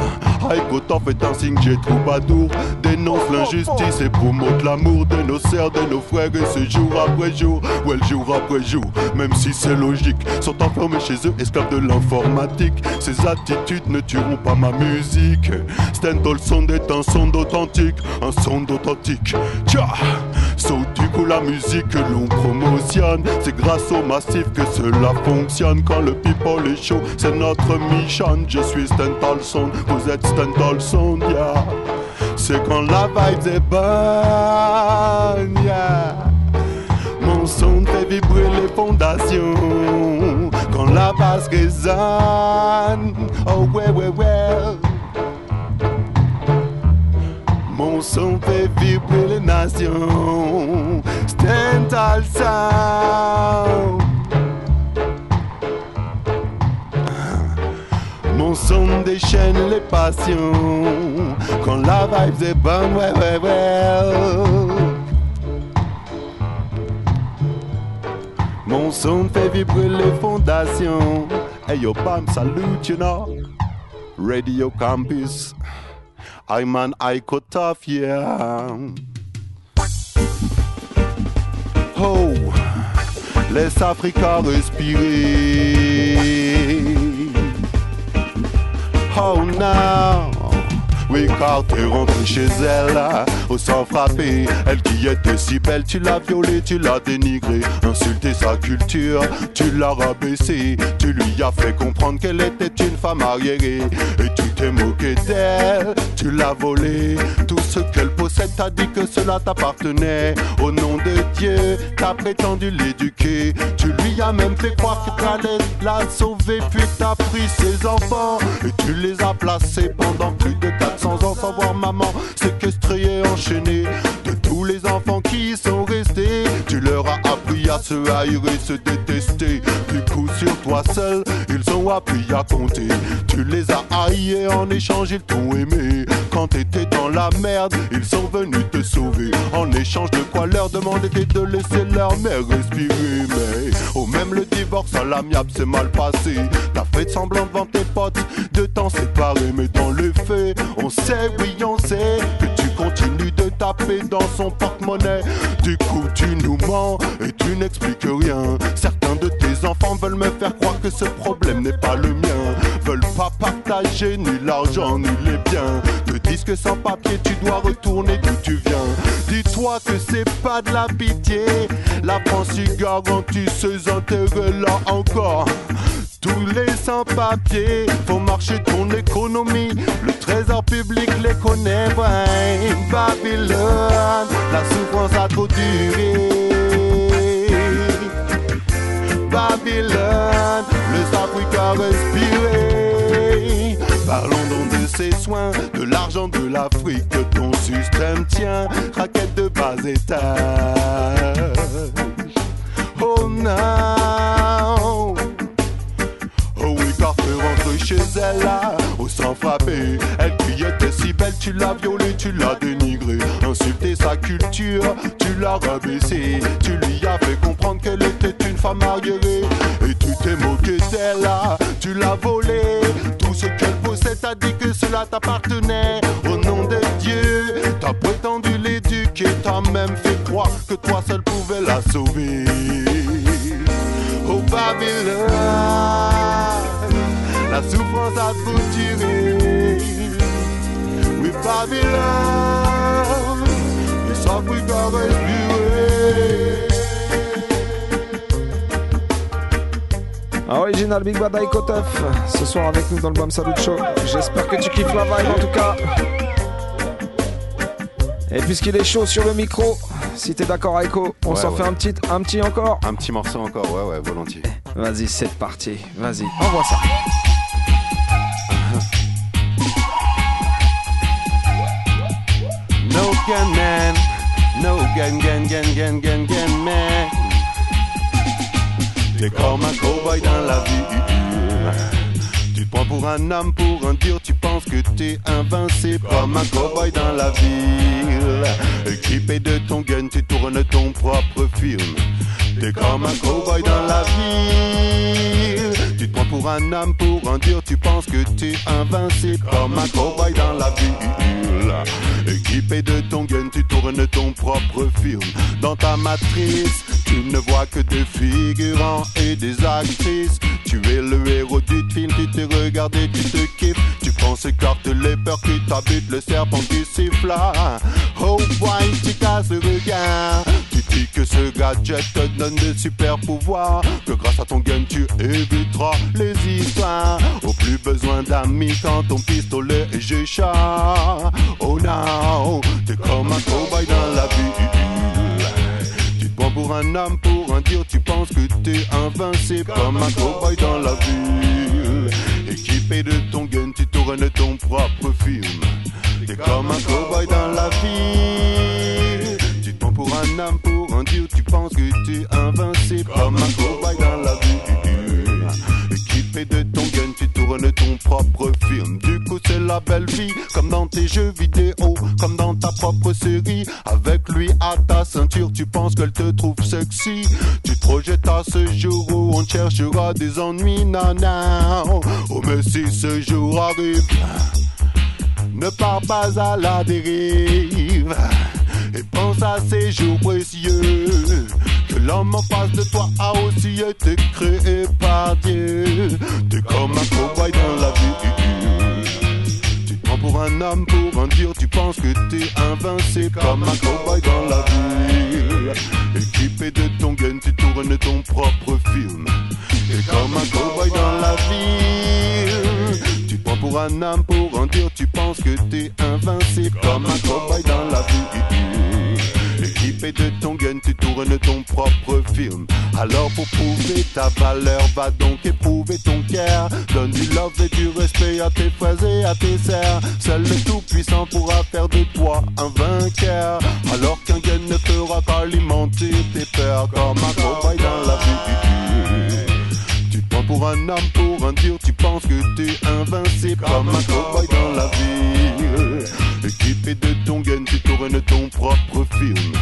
High Off est un signe, j'ai troubadour. Dénonce l'injustice et promote l'amour de nos sœurs, de nos frères. Et ce jour après jour, ouais, le jour après jour, même si c'est logique, sont enfermés chez eux, esclaves de l'informatique. Ces attitudes ne tueront pas ma musique. Stendhal Sound est un son d'authentique, un son d'authentique. Tcha! So, du coup, la musique que l'on promotionne, c'est grâce au massif que cela fonctionne. Quand le people est chaud, c'est notre mission. Je suis Stendhal Sound, vous êtes Stendhal Sound, yeah. C'est quand la vibe est bonne. Mon son fait vibrer les fondations quand la basse résonne. Oh ouais ouais ouais. Mon son fait vibrer les nations. Stental sound. Mon son déchaîne les passions quand la vibe est bonne. Ouais ouais ouais. Mon son fait vibrer les fondations. Hey yo, bam, salute, you know. Radio Campus. I'm an tough, yeah. Oh, laisse Africa respirer. Oh, now. Oui, car t'es rentré chez elle, au sang frappé. Elle qui était si belle, tu l'as violée, tu l'as dénigrée. Insulté sa culture, tu l'as rabaissée. Tu lui as fait comprendre qu'elle était une femme arriérée. T'es moqué d'elle, tu l'as volée. Tout ce qu'elle possède, t'as dit que cela t'appartenait. Au nom de Dieu, t'as prétendu l'éduquer. Tu lui as même fait croire que t'allais la sauver. Puis t'as pris ses enfants et tu les as placés pendant plus de 400 ans sans voir maman séquestrée et enchaînée. De tous les enfants qui sont tu leur as appris à se haïr et se détester. Du coup, sur toi seul, ils ont appris à compter. Tu les as haïs en échange, ils t'ont aimé. Quand t'étais dans la merde, ils sont venus te sauver. En échange de quoi leur demander de laisser leur mère respirer. Mais, oh, même le divorce à l'amiable s'est mal passé. T'as fait semblant devant tes potes de t'en séparer, mais dans le fait, on sait, oui, on sait que tu continues de taper dans son porte-monnaie. Du coup, tu nous mens et tu n'expliques rien. Certains de tes enfants veulent me faire croire que ce problème n'est pas le mien. Veulent pas partager ni l'argent ni les biens. Te disent que sans papier, tu dois retourner d'où tu viens. Dis-toi que c'est pas de la pitié. La France y garantit ses intérêts là encore. Tous les sans-papiers font marcher ton économie. Le trésor public les connaît, ouais. Babylone, la souffrance a trop duré. Babylone, le Africa respirer. Parlons donc de ses soins, de l'argent de l'Afrique que ton système tient. Raquette de bas étage. Oh non. Chez elle là, au sang frappé. Elle qui était si belle, tu l'as violée, tu l'as dénigrée. Insulté sa culture, tu l'as rabaissée. Tu lui as fait comprendre qu'elle était une femme arriérée. Et tu t'es moqué d'elle là, tu l'as volée. Tout ce qu'elle possède, t'as dit que cela t'appartenait. Au nom de Dieu, t'as prétendu l'éduquer, t'as même fait croire que toi seul pouvais la sauver. Oh Babylone, la souffrance a tout tiré. Oui, Babylone. Original Big Bad Iko Tuff, ce soir avec nous dans le Bam Salut Show. J'espère que tu kiffes la vibe en tout cas. Et puisqu'il est chaud sur le micro, si t'es d'accord Aiko, on Ouais, s'en ouais. fait un petit, un petit encore Un petit morceau encore, ouais, ouais, volontiers. Vas-y, c'est parti. Vas-y, envoie ça. Gunman no gang, gang, gang, gang, gang, man. T'es comme un cowboy dans la ville. Tu te prends pour un homme, pour un dur, tu penses que t'es invincible comme un cowboy dans la ville. Équipé de ton gun, tu tournes ton propre film. T'es comme un cowboy dans la ville. Tu prends pour un homme, pour un dur, tu penses que t'es invincible comme un cowboy dans la ville. Équipé de ton gun, tu tournes ton propre film. Dans ta matrice, tu ne vois que des figurants et des actrices. Tu es le héros du film, tu te regardes et tu te kiffes. Tu penses écarter les peurs qui t'habitent, le serpent qui siffle. Oh boy, tu casses le regard. Dis que ce gadget te donne des super pouvoirs. Que grâce à ton gun, tu éviteras les histoires. Au plus besoin d'amis quand ton pistolet est gécha. Oh non, t'es comme un cowboy dans la ville. Tu te prends pour un homme, pour un dur, tu penses que t'es invincible comme un cowboy dans la ville. Équipé de ton gun, tu tournes ton propre film. T'es comme un cowboy dans la ville. Tu pour un homme, pour un dur, tu penses que t'es invincible comme un cowboy dans la ville. Équipé de ton gun, tu tournes ton propre film. Du coup, c'est la belle vie, comme dans tes jeux vidéo, comme dans ta propre série. Avec lui à ta ceinture, tu penses qu'elle te trouve sexy. Tu te projettes à ce jour où on cherchera des ennuis, nana. Oh, mais si ce jour arrive, ne pars pas à la dérive. Et pense à ces jours précieux. Que l'homme en face de toi a aussi été créé par Dieu. T'es comme un cowboy dans la vie. Tu prends pour un homme, pour un dur Tu penses que t'es invincible comme un cowboy dans la ville Équipé de ton gun, tu tournes ton propre film. T'es comme un cowboy dans la ville pour un homme, pour un dur Tu penses que t'es invincible comme un cowboy dans la vie Équipé de ton gun, tu tournes ton propre film. Alors pour prouver ta valeur, va donc éprouver ton cœur. Donne du love et du respect à tes frères et à tes sœurs. Seul le Tout-Puissant pourra faire de toi un vainqueur. Alors qu'un gun ne fera qu'alimenter tes peurs comme un cowboy dans la vie. Tu te prends pour un homme, pour un dur, tu penses que t'es invincible comme un cowboy dans la ville. Équipé de ton gun, tu tournes ton propre film.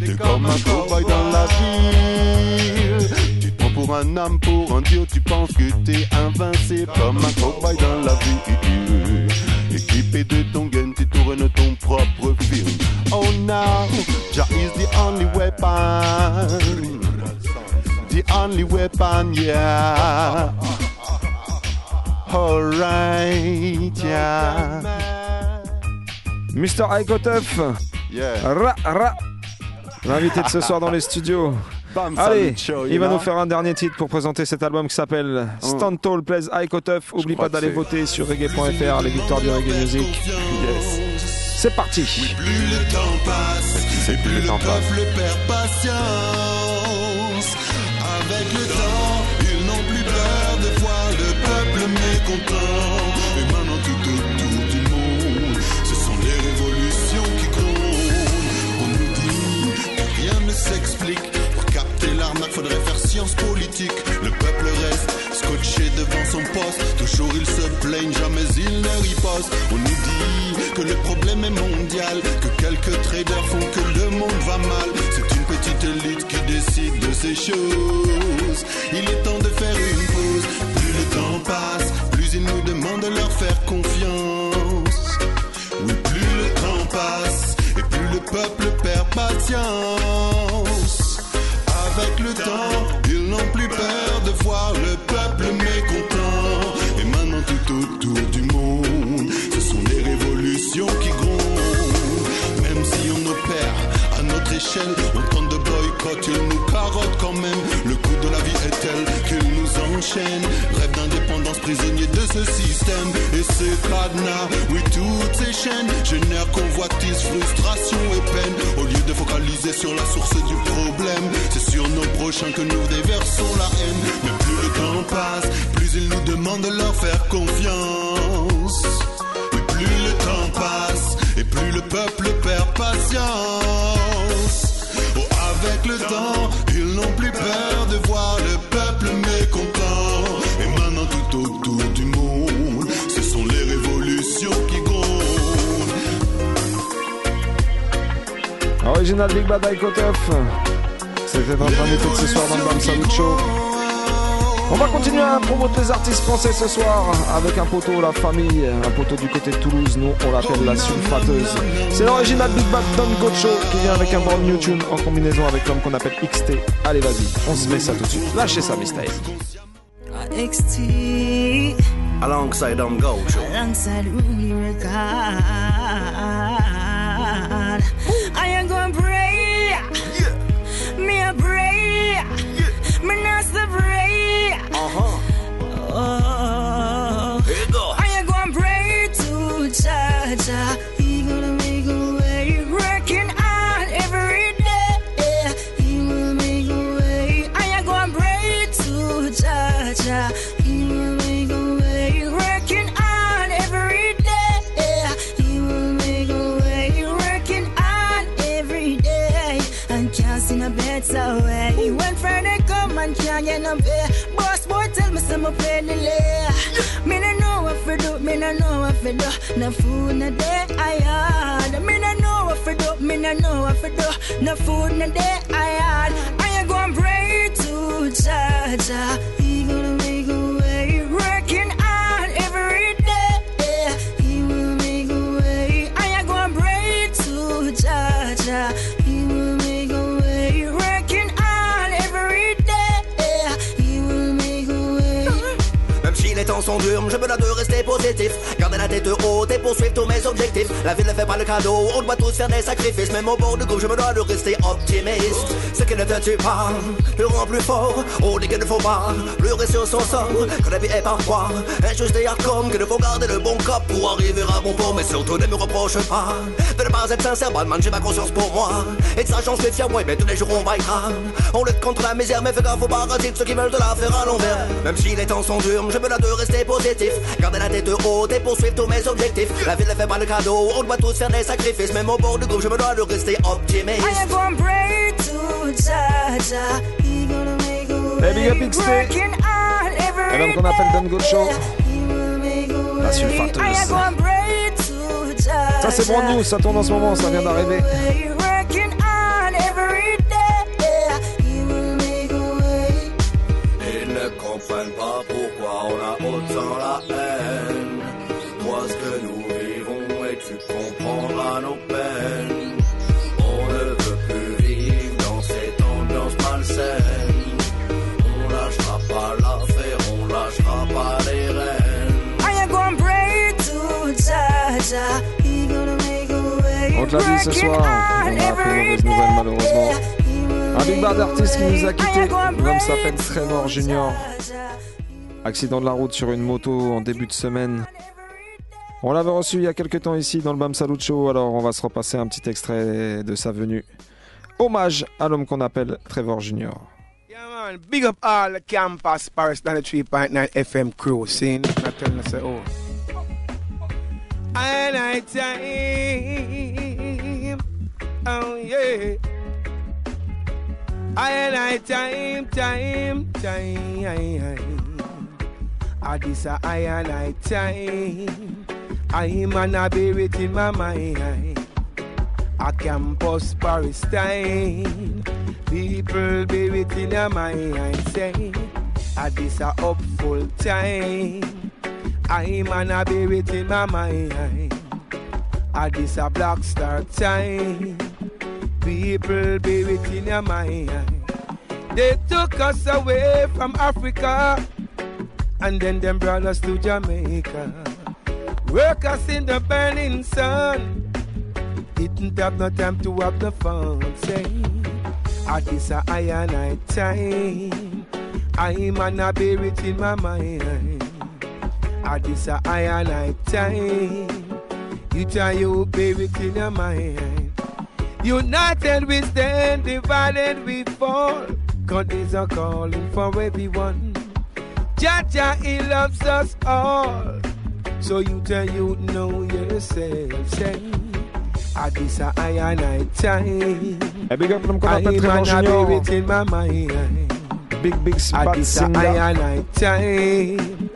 T'es comme un cowboy dans la ville. Tu te prends pour un homme, pour un dur, tu penses que t'es invincible comme un cowboy dans la ville. Équipé de ton gun, tu tournes ton propre film. Oh now, Jah is the only weapon. The only weapon, yeah. Alright, yeah. Mr. Icotuf. Yeah. Ra, ra. L'invité de ce soir dans les studios. Bam, Allez, show, il va know. nous faire un dernier titre pour présenter cet album qui s'appelle Stand Tall Plays Icotuf. Oublie pas d'aller voter sur reggae.fr, les victoires du reggae music. Yes. C'est parti. Plus le temps passe, plus le temps passe. peuple perd patience. Et maintenant tout autour du monde, ce sont les révolutions qui grondent. On nous dit que rien ne s'explique. Pour capter l'arnaque, faudrait faire science politique. Le peuple reste scotché devant son poste. Toujours il se plaigne, jamais il ne riposte. On nous dit que le problème est mondial, que quelques traders font que le monde va mal. C'est une petite élite qui décide de ces choses. Il est temps de faire de leur faire confiance. Oui, plus le temps passe et plus le peuple perd patience. Avec le temps, ils n'ont plus peur de voir le peuple mécontent. Et maintenant tout autour du monde, ce sont les révolutions qui grondent. Même si on opère à notre échelle, on tente de boycott, Rêve d'indépendance, prisonnier de ce système. Et ces cadenas, oui, toutes ces chaînes génèrent convoitise, frustration et peine. Au lieu de focaliser sur la source du problème, c'est sur nos prochains que nous déversons la haine. Mais plus le temps passe, plus ils nous demandent de leur faire confiance. Mais plus le temps passe, et plus le peuple perd patience. avec le temps, ils n'ont plus peur de voir le peuple mécontent. Tout autour du monde, ce sont les révolutions qui grondent. Original Big Bad Icotef. C'était notre invité de ce soir dans le Bam Salut Show. On va continuer à promouvoir les artistes français ce soir avec un poteau, la famille, un poteau du côté de Toulouse. Nous, on l'appelle la sulfateuse. C'est l'original Big Bad Don Gocho qui vient avec un brand new tune en combinaison avec l'homme qu'on appelle XT. Allez, vas-y, on se met ça tout de suite. Lâchez ça, Mr. XT Alongside Dom Gocho. alongside Uli Record. Tell me some pay delay. Me no know what for do. Me no know what for do. No food no day I had. Me no know what for do. Me no know what for do. No food no day I had. I ain't gonna pray to Jaja. Sont durs, je me dois de rester positif. Garder la tête haute et poursuivre tous mes objectifs. La vie ne fait pas le cadeau, on doit tous faire des sacrifices. Même au bord du groupe, je me dois de rester optimiste. Ce qui ne te tue pas, le rend plus fort. On dit qu'il ne faut pas pleurer sur son sort. Que la vie est parfois injuste et hardcore. Qu'il ne faut garder le bon cap pour arriver à bon port. Mais surtout ne me reproche pas de ne pas être sincère. Batman, j'ai ma conscience pour moi. Et de sa chance, méfiant, moi, mais tous les jours on va. On lutte contre la misère, mais fais gaffe aux parasites, ceux qui veulent de la faire à l'envers. Même si les temps sont durs, je me dois de rester positif. Garder la tête haute et poursuivre tous mes objectifs. La vie ne fait pas le cadeau, on doit tous faire des sacrifices. Même au bord du groupe, je me dois de rester optimiste. I am gonna pray to Jaja. He gonna make a Hey, big up way. XT. Working on Un every homme qu'on appelle Don Gocho. La sulfateuse. Ça, c'est brand new, ça tourne en ce moment, ça vient d'arriver. Ils ne comprennent pas pourquoi on a autant la haine. Comprendras nos peines. On ne veut plus vivre dans cette ambiance malsaine. On lâchera pas l'affaire, on lâchera pas les rênes. I am gonna pray to Jaja. He gonna make a way. On te l'a dit ce soir, on a appris mauvaise nouvelle malheureusement. Un big bad artiste qui nous a quittés, l'homme s'appelle Trevor Junior. Accident de la route sur une moto en début de semaine. On l'avait reçu il y a quelques temps ici dans le Bam Salut alors on va se repasser un petit extrait de sa venue. Hommage à l'homme qu'on appelle Trevor Junior. Yeah, man. Big up all the campus Paris 93.9 FM crew. Seeing, not telling us, oh. I night time. Oh, yeah. I night time, time, time. I this a I night time. I man a bear it in my mind. A campus Paris time. People bear it in their mind. Say, I this a up full time. I man a bear it in my mind. I this a black star time. People bear it in their mind. They took us away from Africa. And then them brought us to Jamaica. Work us in the burning sun. Didn't have no time to have the fun. Say, at this a I and I time. I man a bear it in my mind. At this I and I time. You try you bear it in your mind. United we stand, divided we fall. God is a calling for everyone. Jaja, he loves us all. So you tell you know yourself, say, at this a iron night time. Et big up qu'on appelle I'm Trevor an Junior. in my mind. Big Big At Bad this a Singer. iron night time.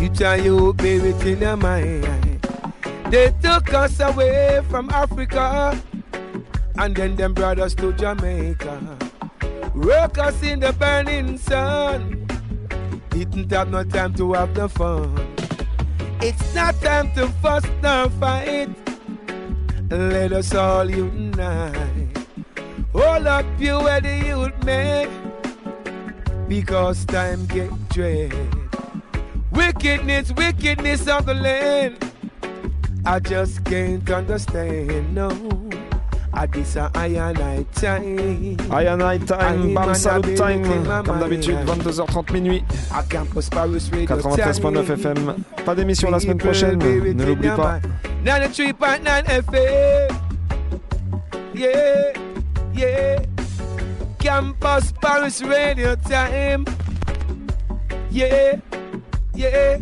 You tell you baby in your mind. They took us away from Africa and then them brought us to Jamaica. Work us in the burning sun. Didn't have no time to have the fun. It's not time to fuss nor fight. Let us all unite. Hold up you where the youth man. Because time get dread. Wickedness, wickedness of the land. I just can't understand, no. At this a night time. Night Time, Bam Salut Time, comme d'habitude, 22h30 minuit. À Campus Paris Radio 93.9 FM. Pas d'émission la semaine prochaine, ne l'oublie pas. 93.9 FM. Yeah, yeah. Campus Paris Radio time. Yeah, yeah.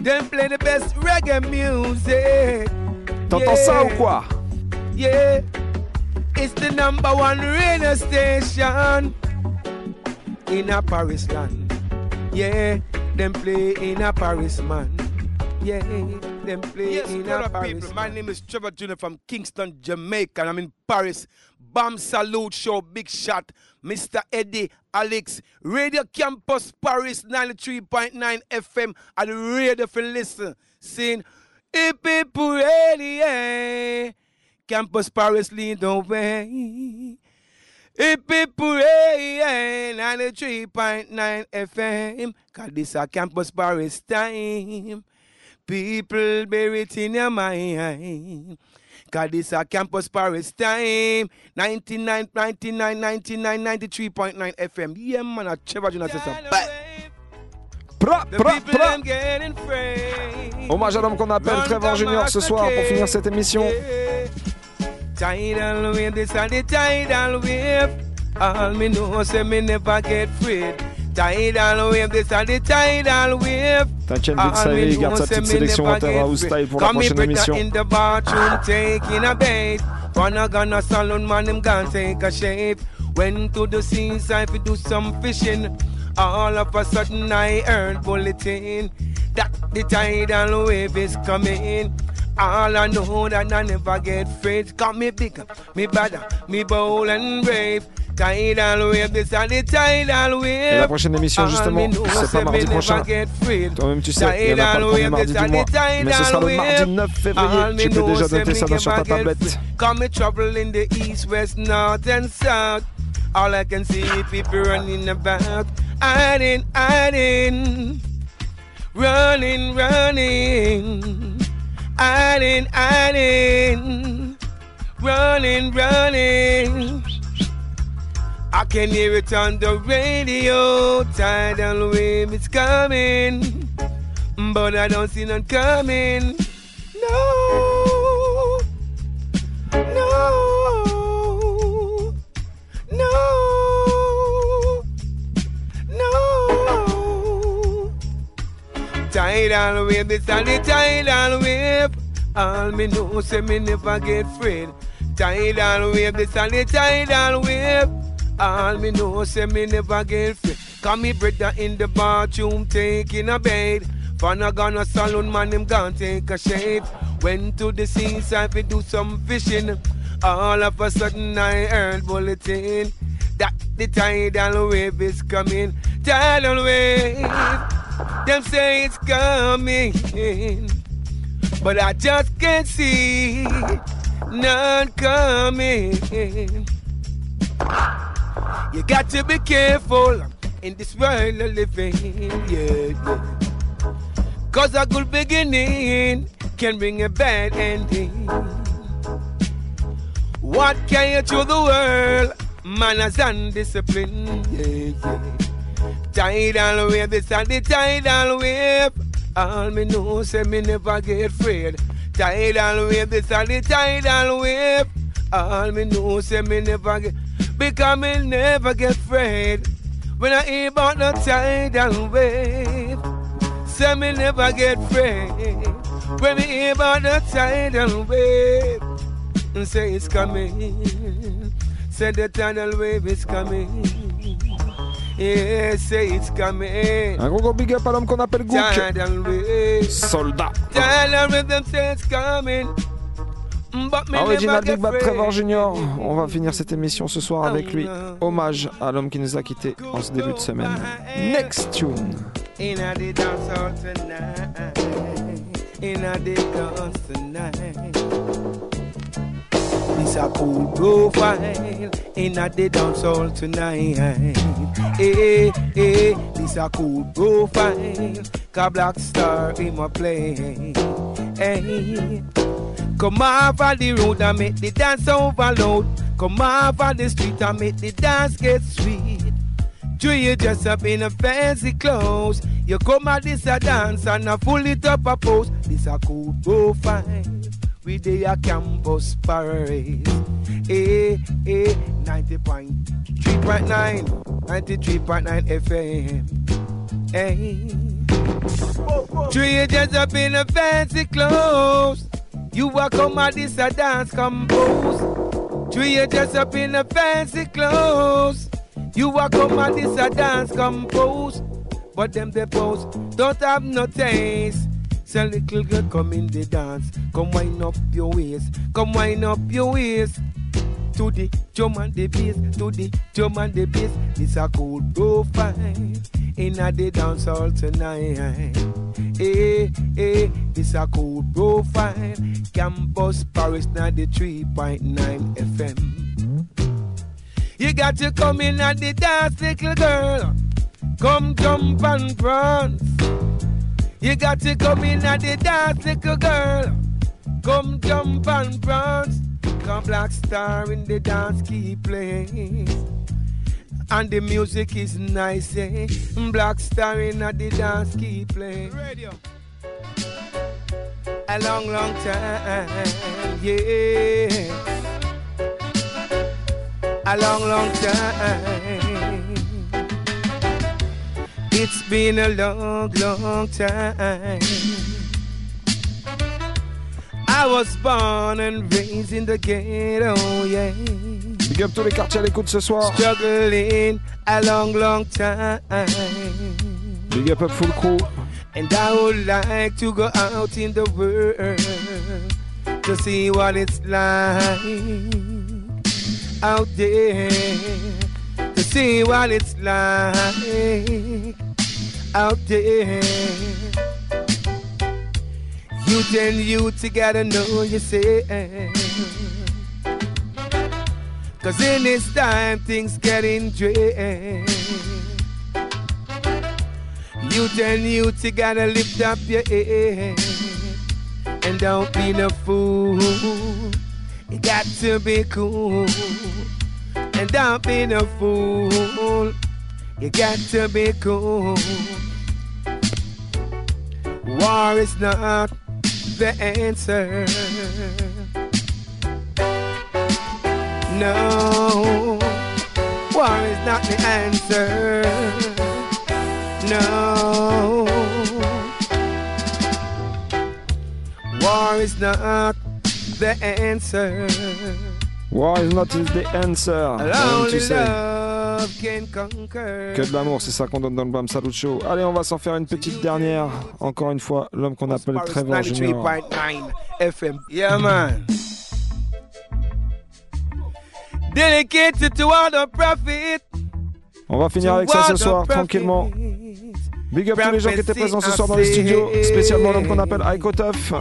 Them play the best reggae music. T'entends ça ou quoi? Yeah. It's the number one radio station in a Paris land. Yeah, them play in a Paris man. Yeah, them play Yes, in a Paris people? My name is Trevor Jr. from Kingston, Jamaica, and I'm in Paris. Bam Salute Show, Big Shot, Mr. Eddie, Alex, Radio Campus Paris 93.9 FM, and radio for listen. Hip hip hooray, yeah. Campus Paris lead the way. Yeah. 93.9 FM, cause this a Campus Paris time. People bear it in your mind. Cause this a Campus Paris time. 99, 99, 99, 93.9 FM. Yeah, man, a Trevor Jonas. Pra. Hommage à l'homme qu'on appelle Trevor Junior ce soir pour finir cette émission. Tidal wave, this are the tidal wave. All me know, say me never get freed. Tidal wave, this are the tidal wave. T'inquiète, Vite Saïri, me il garde sa petite me sélection never get House. Style pour la prochaine émission. in the bathroom, taking a bath. Wanna gonna salon, man, them gonna take a shave. Went to the seaside to do some fishing. All of a sudden I heard bulletin that the tidal wave is coming. All I know that I never get afraid. Got me big, me bad, me bold and brave. Et la prochaine émission, justement, c'est pas mardi prochain. Toi-même, tu sais, il n'y en a pas le premier mardi du mois. Mais ce sera le mardi 9 février. Tu peux déjà noter ça dans sur ta tablette. Come me trouble in the east, west, north, and south. All I can see is people running about, hiding, hiding, running, running, hiding, hiding, running, running. I can hear it on the radio. Tidal wave is coming, but I don't see none coming. No, Tidal wave, this are the tidal wave. All me know, say me never get afraid. Tidal wave, this are the tidal wave. All me know, say me never get afraid. Come me brother in the bathroom taking a bath. Fun a gonna saloon man, him gonna take a shave. Went to the seaside to do some fishing. All of a sudden I heard bulletin that the tidal wave is coming. Tidal wave, them say it's coming, but I just can't see none coming. You got to be careful in this world of living, yeah, yeah. Cause a good beginning can bring a bad ending. What can you to the world? Manners and discipline, yeah, yeah. Tidal wave, this and the tidal wave. All me know, say me never get afraid. Tidal wave, this and the tidal wave. All me know, say me never get, because me never get afraid. When I hear about the tidal wave, say me never get afraid. When we hear about the tidal wave, and say it's coming. Say the tidal wave is coming. Un gros gros big up à l'homme qu'on appelle wave. Soldat. Original Big Bad Trevor. Junior. On va finir cette émission ce soir avec lui. Hommage à l'homme qui nous a quittés en ce début de semaine. Next tune. In a the dance hall tonight. In a cool profile. In a the dance hall tonight. Hey, hey, this a cool profile. Cause Black Star in my play. Hey. Come of the road and make the dance overload. Come of the street and make the dance get sweet. Do you dress up in a fancy clothes? You come at this a dance and I pull it up a pose. This a cool profile. We day a campus parade. Eh, eh, 90.3.9, 93.9 FM. Do you dress up in a fancy clothes? You walk on my this a dance compose. You dress up in a fancy clothes? You walk on my this a dance compose. But them they pose don't have no taste. So little girl come in the dance. Come wind up your waist. Come wind up your waist. To the drum and the bass. To the drum and the bass. This a cool profile. In a the dance hall tonight. Hey, hey, this a cool profile. Campus Paris 93.9 FM. You got to come in at the dance, little girl. Come jump and prance. You got to come in at the dance, little girl. Come jump and prance. Come Black Star in the dance keep playing. And the music is nice, eh? Black Star in at the dance keep playing. Radio. A long, long time, yeah. A long, long time. It's been a long, long time. I was born and raised in the ghetto, yeah. Big up tous les quartiers à l'écoute ce soir. Struggling a long, long time. Big up up full crew. And I would like to go out in the world to see what it's like out there. To see what it's like out there. Youth and you gotta know yourself. Cause in this time, things getting drained. Youth and you gotta lift up your head. And don't be no fool. You got to be cool. And don't be no fool. You got to be cool. War is not the answer. No, war is not the answer. No, war is not the answer. War is not the answer. Only sais. Love can conquer. Que de l'amour, c'est ça qu'on donne dans le Bam Salut Show. Allez, on va s'en faire une petite dernière. Encore une fois, l'homme qu'on appelle Trevor Junior. 93.9 FM. Yeah, man. Dedicated to all the prophet. On va finir avec ça ce soir, tranquillement. Big up tous les gens qui étaient présents ce soir dans les studios, spécialement l'homme qu'on appelle Aiko Tuff.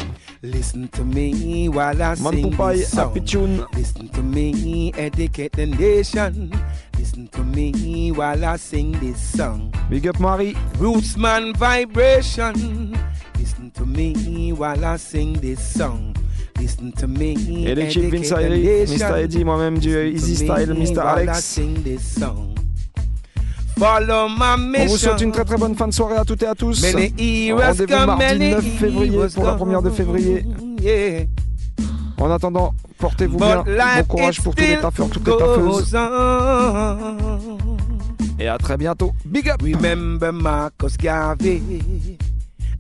Listen to me while I Man sing Poupaille, this song. Happy Tune. Listen to me, educate the nation. Listen to me while I sing this song. Big up Marie. Rootsman vibration. Listen to me while I sing this song. Listen to me. Et l'équipe Vince. Mr. Eddie, moi-même du Listen Easy to Style, me Mr. while I Alex. sing this song. Follow my On mission. vous souhaite une très très bonne fin de soirée à toutes et à tous. Rendez-vous mardi many 9 février pour la première de février. Yeah. En attendant, portez-vous bien. Bon courage pour tous les taffeurs, toutes les taffeuses. on. Et à très bientôt. Big up. Remember Marcus Garvey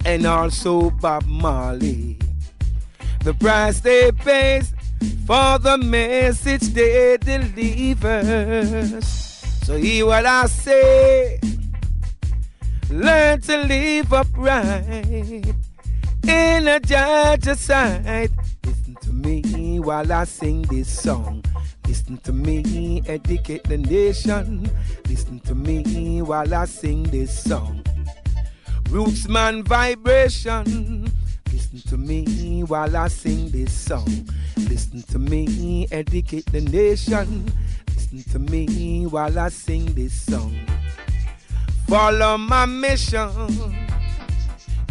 and also Bob Marley. The price they pay for the message they deliver. So hear what I say. Learn to live upright in a judge's sight. Listen to me while I sing this song. Listen to me, educate the nation. Listen to me while I sing this song. Rootsman vibration. Listen to me while I sing this song. Listen to me, educate the nation. Listen to me while I sing this song. Follow my mission.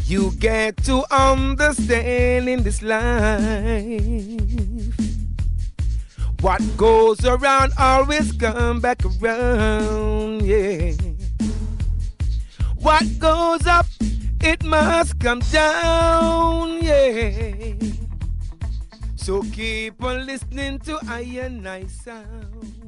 You get to understand in this life. What goes around always come back around, yeah. What goes up, it must come down, yeah. So keep on listening to I and I sound.